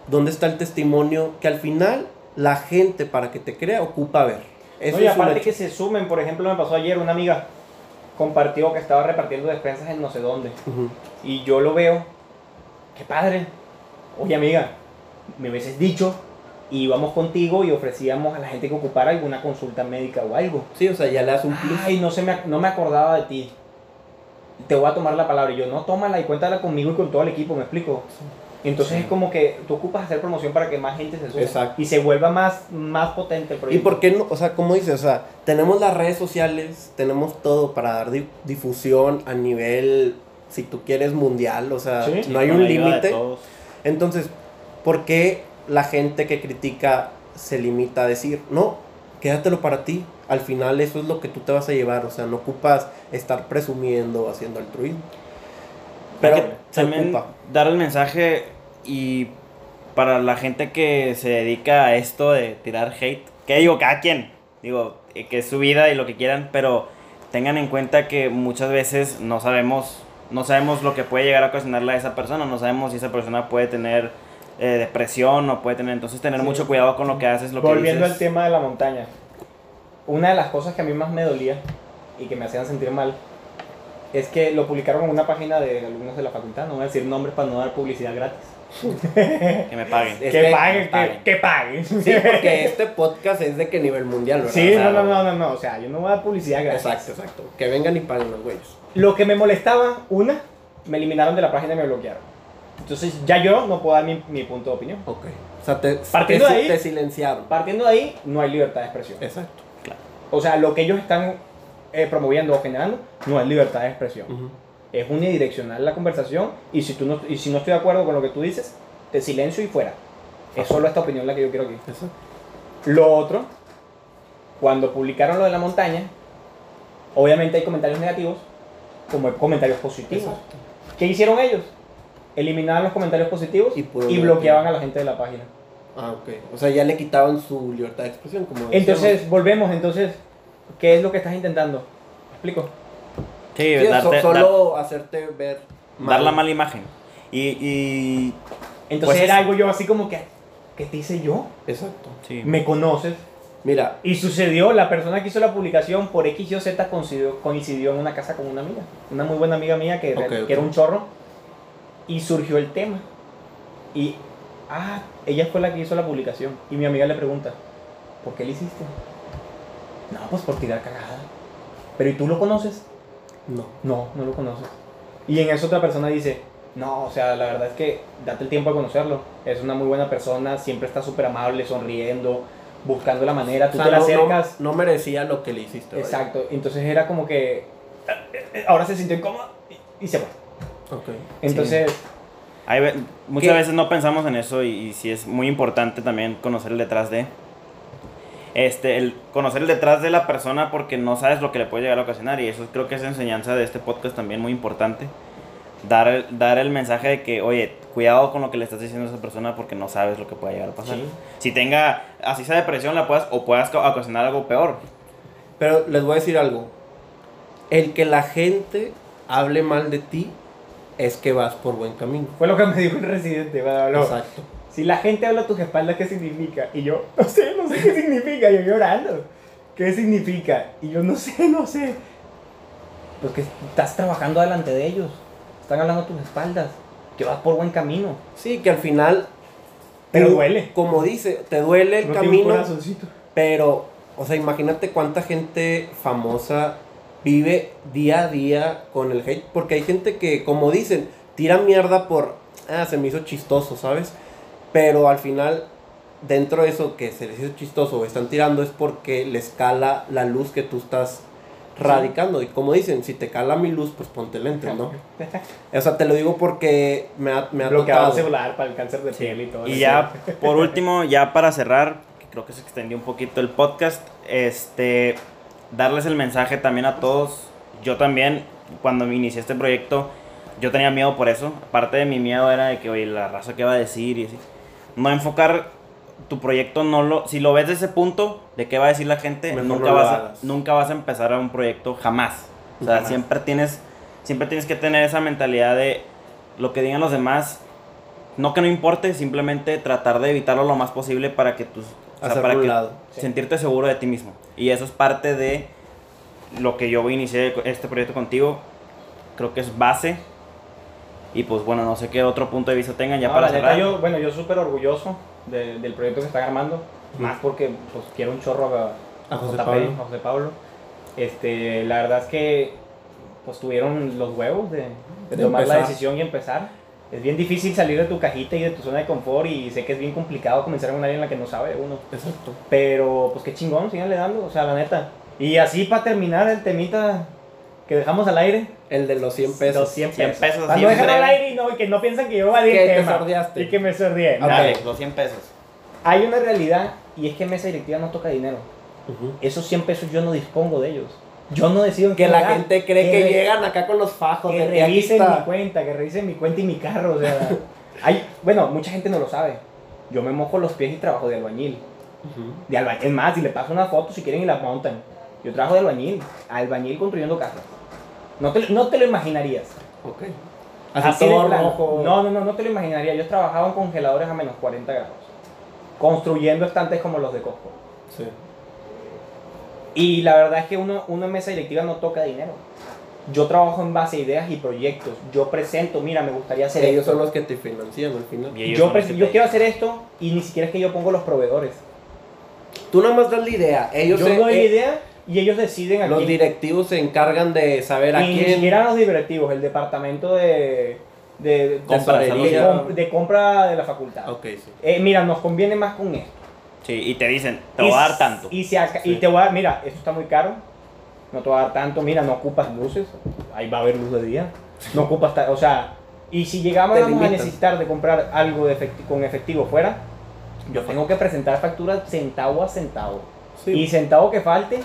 ¿dónde está el testimonio que al final la gente para que te crea ocupa ver? Eso No, y aparte que se sumen, por ejemplo, me pasó ayer una amiga compartió que estaba repartiendo despensas en no sé dónde. Y yo lo veo, qué padre. Oye, amiga, me hubieses dicho y íbamos contigo y ofrecíamos a la gente que ocupara alguna consulta médica o algo. Sí, o sea, ya le das un plus. Ay, no, se me, no me acordaba de ti. Te voy a tomar la palabra. Y yo, no, tómala y cuéntala conmigo y con todo el equipo, ¿me explico? Entonces Sí. es como que tú ocupas hacer promoción para que más gente se sume. Exacto. Y se vuelva más, más potente el ¿Y por qué no? O sea, como dices, o sea, tenemos las redes sociales, tenemos todo para dar di- difusión a nivel, si tú quieres, mundial, o sea, Sí. no hay un límite. Entonces, ¿por qué la gente que critica se limita a decir, no, quédatelo para ti? Al final eso es lo que tú te vas a llevar, o sea, no ocupas estar presumiendo haciendo altruismo. Pero que también ocupa. dar el mensaje y para la gente que se dedica a esto de tirar hate, que digo, cada quien, digo, que es su vida y lo que quieran, pero tengan en cuenta que muchas veces no sabemos, no sabemos lo que puede llegar a ocasionarle a esa persona, no sabemos si esa persona puede tener eh, depresión o puede tener, entonces tener Sí. mucho cuidado con lo que haces, lo Volviendo que al dices. tema de la montaña. Una de las cosas que a mí más me dolía y que me hacían sentir mal es que lo publicaron en una página de alumnos de la facultad, no voy a decir nombres para no dar publicidad gratis. que me paguen. Que, que paguen, paguen. que, que paguen. Sí, porque este podcast es de que nivel mundial, ¿verdad? Sí, O sea, no, no, no, no, no, o sea, yo no voy a dar publicidad gratis. Exacto, exacto. Que vengan y paguen los güeyes. Lo que me molestaba, una, me eliminaron de la página y me bloquearon. Entonces ya yo no puedo dar mi, mi punto de opinión. Ok. O sea, te, Partiendo te, de ahí- te silenciaron. Partiendo de ahí, no hay libertad de expresión. Exacto. O sea, lo que ellos están eh, promoviendo o generando no es libertad de expresión. Es unidireccional la conversación y si, tú no, y si no estoy de acuerdo con lo que tú dices, te silencio y fuera. Es solo esta opinión la que yo quiero aquí. Exacto. Lo otro, cuando publicaron lo de la montaña, obviamente hay comentarios negativos como hay comentarios positivos. Exacto. ¿Qué hicieron ellos? Eliminaban los comentarios positivos Y y, bloqueaban a la gente de la página. Ah, ok. O sea, ya le quitaban su libertad de expresión, como Entonces, decíamos. volvemos. Entonces, ¿qué es lo que estás intentando? ¿Me explico? Sí, Sí, so- darte- dar- solo hacerte ver dar la mal. mala imagen. Y, y Entonces Pues era algo yo así como que, ¿qué te hice yo? Exacto. sí. ¿Me conoces? Mira, Y sucedió, la persona que hizo la publicación por X y o Z coincidió, coincidió en una casa con una amiga, una muy buena amiga mía que, Ok, que ok. era un chorro, y surgió el tema. Y, ah, ella fue la que hizo la publicación, y mi amiga le pregunta, ¿por qué le hiciste? No, pues por tirar cagada. Pero ¿y tú lo conoces? no. No, no lo conoces. Y en eso otra persona dice, no, o sea, la verdad es que date el tiempo de conocerlo. Es una muy buena persona, siempre está súper amable, sonriendo, buscando la manera, tú O sea, te le no- no- acercas. No, merecía lo que le hiciste. vaya. Exacto, entonces era como que eh, ahora se sintió incómoda y, y se fue. Ok. Entonces, Hay ve- muchas ¿Qué? veces no pensamos en eso y, y sí es muy importante también conocer el detrás de. Este, el conocer el detrás de la persona porque no sabes lo que le puede llegar a ocasionar y eso creo que es enseñanza de este podcast también muy importante. Dar, el- dar el mensaje de que, oye, cuidado con lo que le estás diciendo a esa persona porque no sabes lo que puede llegar a pasar. Sí. Si tenga, así sea depresión, la puedas, o puedas ca- ocasionar algo peor. Pero les voy a decir algo. El que la gente hable mal de ti es que vas por buen camino. fue lo que me dijo el residente. habló. Exacto. Si la gente habla a tus espaldas, ¿qué significa? Y yo, no sé, no sé qué significa. Yo llorando. ¿Qué significa? Y yo, no sé, no sé. Pues que estás trabajando delante de ellos. Están hablando a tus espaldas. Que vas por buen camino. Sí, que al final. Pero tú, duele. Como dice, te duele el No un camino. Pero, o sea, imagínate cuánta gente famosa vive día a día con el hate. Porque hay gente que, como dicen, tira mierda por. Ah, se me hizo chistoso, ¿sabes? Pero al final, dentro de eso que se les hizo chistoso o están tirando es porque les cala la luz que tú estás radicando. Y como dicen, si te cala mi luz, pues ponte lentes, ¿no? O sea, te lo digo porque me ha, me ha tocado. celular para el cáncer de piel y todo. Y eso. ya, por último, ya para cerrar, que creo que se extendió un poquito el podcast, este, darles el mensaje también a todos. Yo también, cuando me inicié este proyecto, yo tenía miedo por eso. Parte de mi miedo era de que, oye, la raza que va a decir y así. No enfocar tu proyecto, no lo, si lo ves de ese punto, de qué va a decir la gente, Mejor nunca vas, a, nunca vas a empezar a un proyecto jamás. O sea, Jamás. siempre tienes, siempre tienes que tener esa mentalidad de lo que digan los demás, no que no importe, simplemente tratar de evitarlo lo más posible para que tus, o sea, para a que lado. Sí. sentirte seguro de ti mismo. Y eso es parte de lo que yo inicié este proyecto contigo. Creo que es base. Y pues bueno, no sé qué otro punto de vista tengan ya No, para cerrar. yo, bueno, yo súper orgulloso de- del proyecto que están armando. Más porque pues, quiero un chorro a, A José JP, Pablo. a José Pablo. Este, la verdad es que pues tuvieron los huevos de, de De tomar la decisión y empezar. Es bien difícil salir de tu cajita y de tu zona de confort y sé que es bien complicado comenzar en un área en la que no sabe uno. Exacto. Pero pues qué chingón, síganle dando, o sea, la neta. Y así para terminar el temita que dejamos al aire. El de los 100 pesos. Los 100 pesos. 100 pesos, Para no dejarlo al aire y, no, y que no piensan que yo evadí Que el te tema. sordeaste. Y que me sordeé. Ok. Dale, los 100 pesos. Hay una realidad y es que mesa directiva no toca dinero. Ujú. Esos 100 pesos yo no dispongo de ellos. Yo no decido en Que qué la lugar. gente cree que, re- llegan acá con los fajos. Que de que revisen mi cuenta, que revisen mi cuenta y mi carro. O sea, hay, bueno, mucha gente no lo sabe. Yo me mojo los pies y trabajo de albañil. De alba- es más, si le paso una foto si quieren y la montan. Yo trabajo de albañil. Albañil construyendo casas. No te, no te lo imaginarías. Ok. Así, Así todo rojo. No, no, no, no te lo imaginaría. Yo trabajaba en congeladores a menos 40 grados. Construyendo estantes como los de Costco. Sí. Y la verdad es que uno, uno en mesa directiva no toca dinero. Yo trabajo en base a ideas y proyectos. Yo presento, mira, me gustaría hacer Ellos esto. son los que te financian al final. Yo, yo quiero hacer esto y ni siquiera es que yo pongo los proveedores. Tú nada más das la idea. Ellos yo se- doy la eh, idea y ellos deciden a Los quién. directivos se encargan de saber a Y ni quién. siquiera los directivos, el departamento de, de, de, Compras, de de compra de la facultad. Ok, sí. Eh, mira, nos conviene más con esto. Sí, y te dicen, te voy a dar tanto. Y, si acá- y Sí. te voy a dar, mira, esto está muy caro. No te voy a dar tanto, mira, no ocupas luces. Ahí va a haber luz de día. No ocupas, o sea, y si llegamos a necesitar de comprar algo de efecti- con efectivo fuera, yo tengo que presentar facturas centavo a centavo. Sí. Y centavo que falte,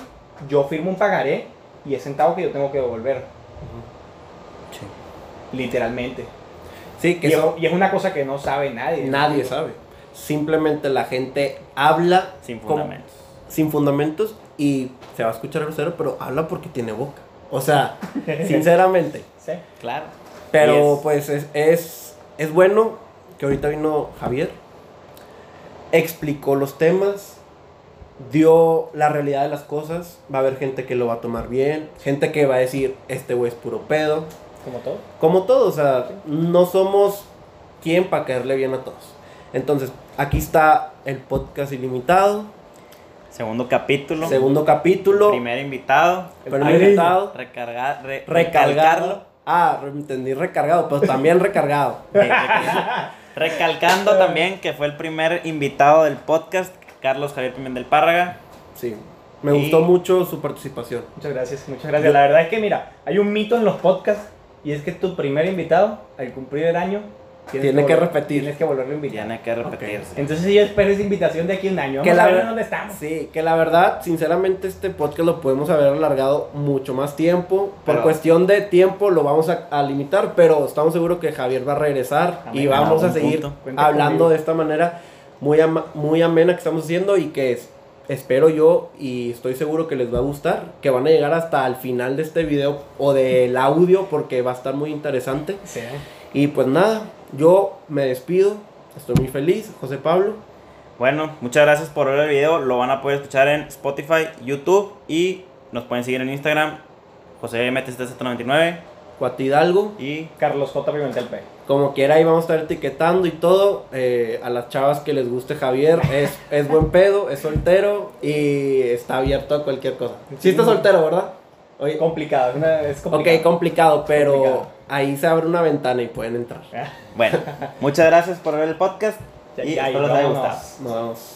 yo firmo un pagaré y es centavo que yo tengo que devolver, literalmente. Sí, que Y, eso es- y es una cosa que no sabe nadie. nadie sabe. Simplemente la gente habla Sin fundamentos. sin fundamentos y se va a escuchar grosero, pero habla porque tiene boca. O sea, sinceramente. Sí. Claro. Pero es- pues es, es, es bueno que ahorita vino Javier, explicó los temas, dio la realidad de las cosas. Va a haber gente que lo va a tomar bien, gente que va a decir, este güey es puro pedo. Como todo. Como todo, o sea, no somos quien para caerle bien a todos. Entonces, aquí está el podcast ilimitado, Segundo capítulo. segundo capítulo, Primer invitado. primer invitado, Recargar, re- recalcarlo. Ah, entendí recargado, pero también recargado. Recalcando también que fue el primer invitado del podcast, Carlos Javier Pimentel Párraga. Sí. Me Y- gustó mucho su participación. Muchas gracias, muchas gracias. La verdad es que, mira, hay un mito en los podcasts y es que tu primer invitado, al cumplir el año, tienes Tiene que volver- repetir. Tienes que volverlo a invitar. Tiene que repetirse. Entonces yo espero esa invitación de aquí a un año. Que Vamos la a ver dónde estamos. Sí, que la verdad, sinceramente, este podcast lo podemos haber alargado mucho más tiempo. Por cuestión de tiempo lo vamos a, a limitar, pero estamos seguros que Javier va a regresar y vamos a seguir hablando conmigo. de esta manera muy, ama- muy amena que estamos haciendo y que es- espero yo y estoy seguro que les va a gustar, que van a llegar hasta el final de este video o del audio porque va a estar muy interesante. Sí. Y pues nada, yo me despido, estoy muy feliz, José Pablo. Bueno, muchas gracias por ver el video. Lo van a poder escuchar en Spotify, YouTube y nos pueden seguir en Instagram. José MT799 Cuat Hidalgo. y Carlos J. Pimentel P. Como quiera, ahí vamos a estar etiquetando y todo. eh, a las chavas que les guste Javier, es, es buen pedo, es soltero y está abierto a cualquier cosa. Sí está soltero, ¿verdad? Oye, Complicado, es, una- es complicado. ok, complicado, pero Complicado. Ahí se abre una ventana y pueden entrar. Bueno, muchas gracias por ver el podcast ya- y ya, espero les haya gustado. Nos vemos.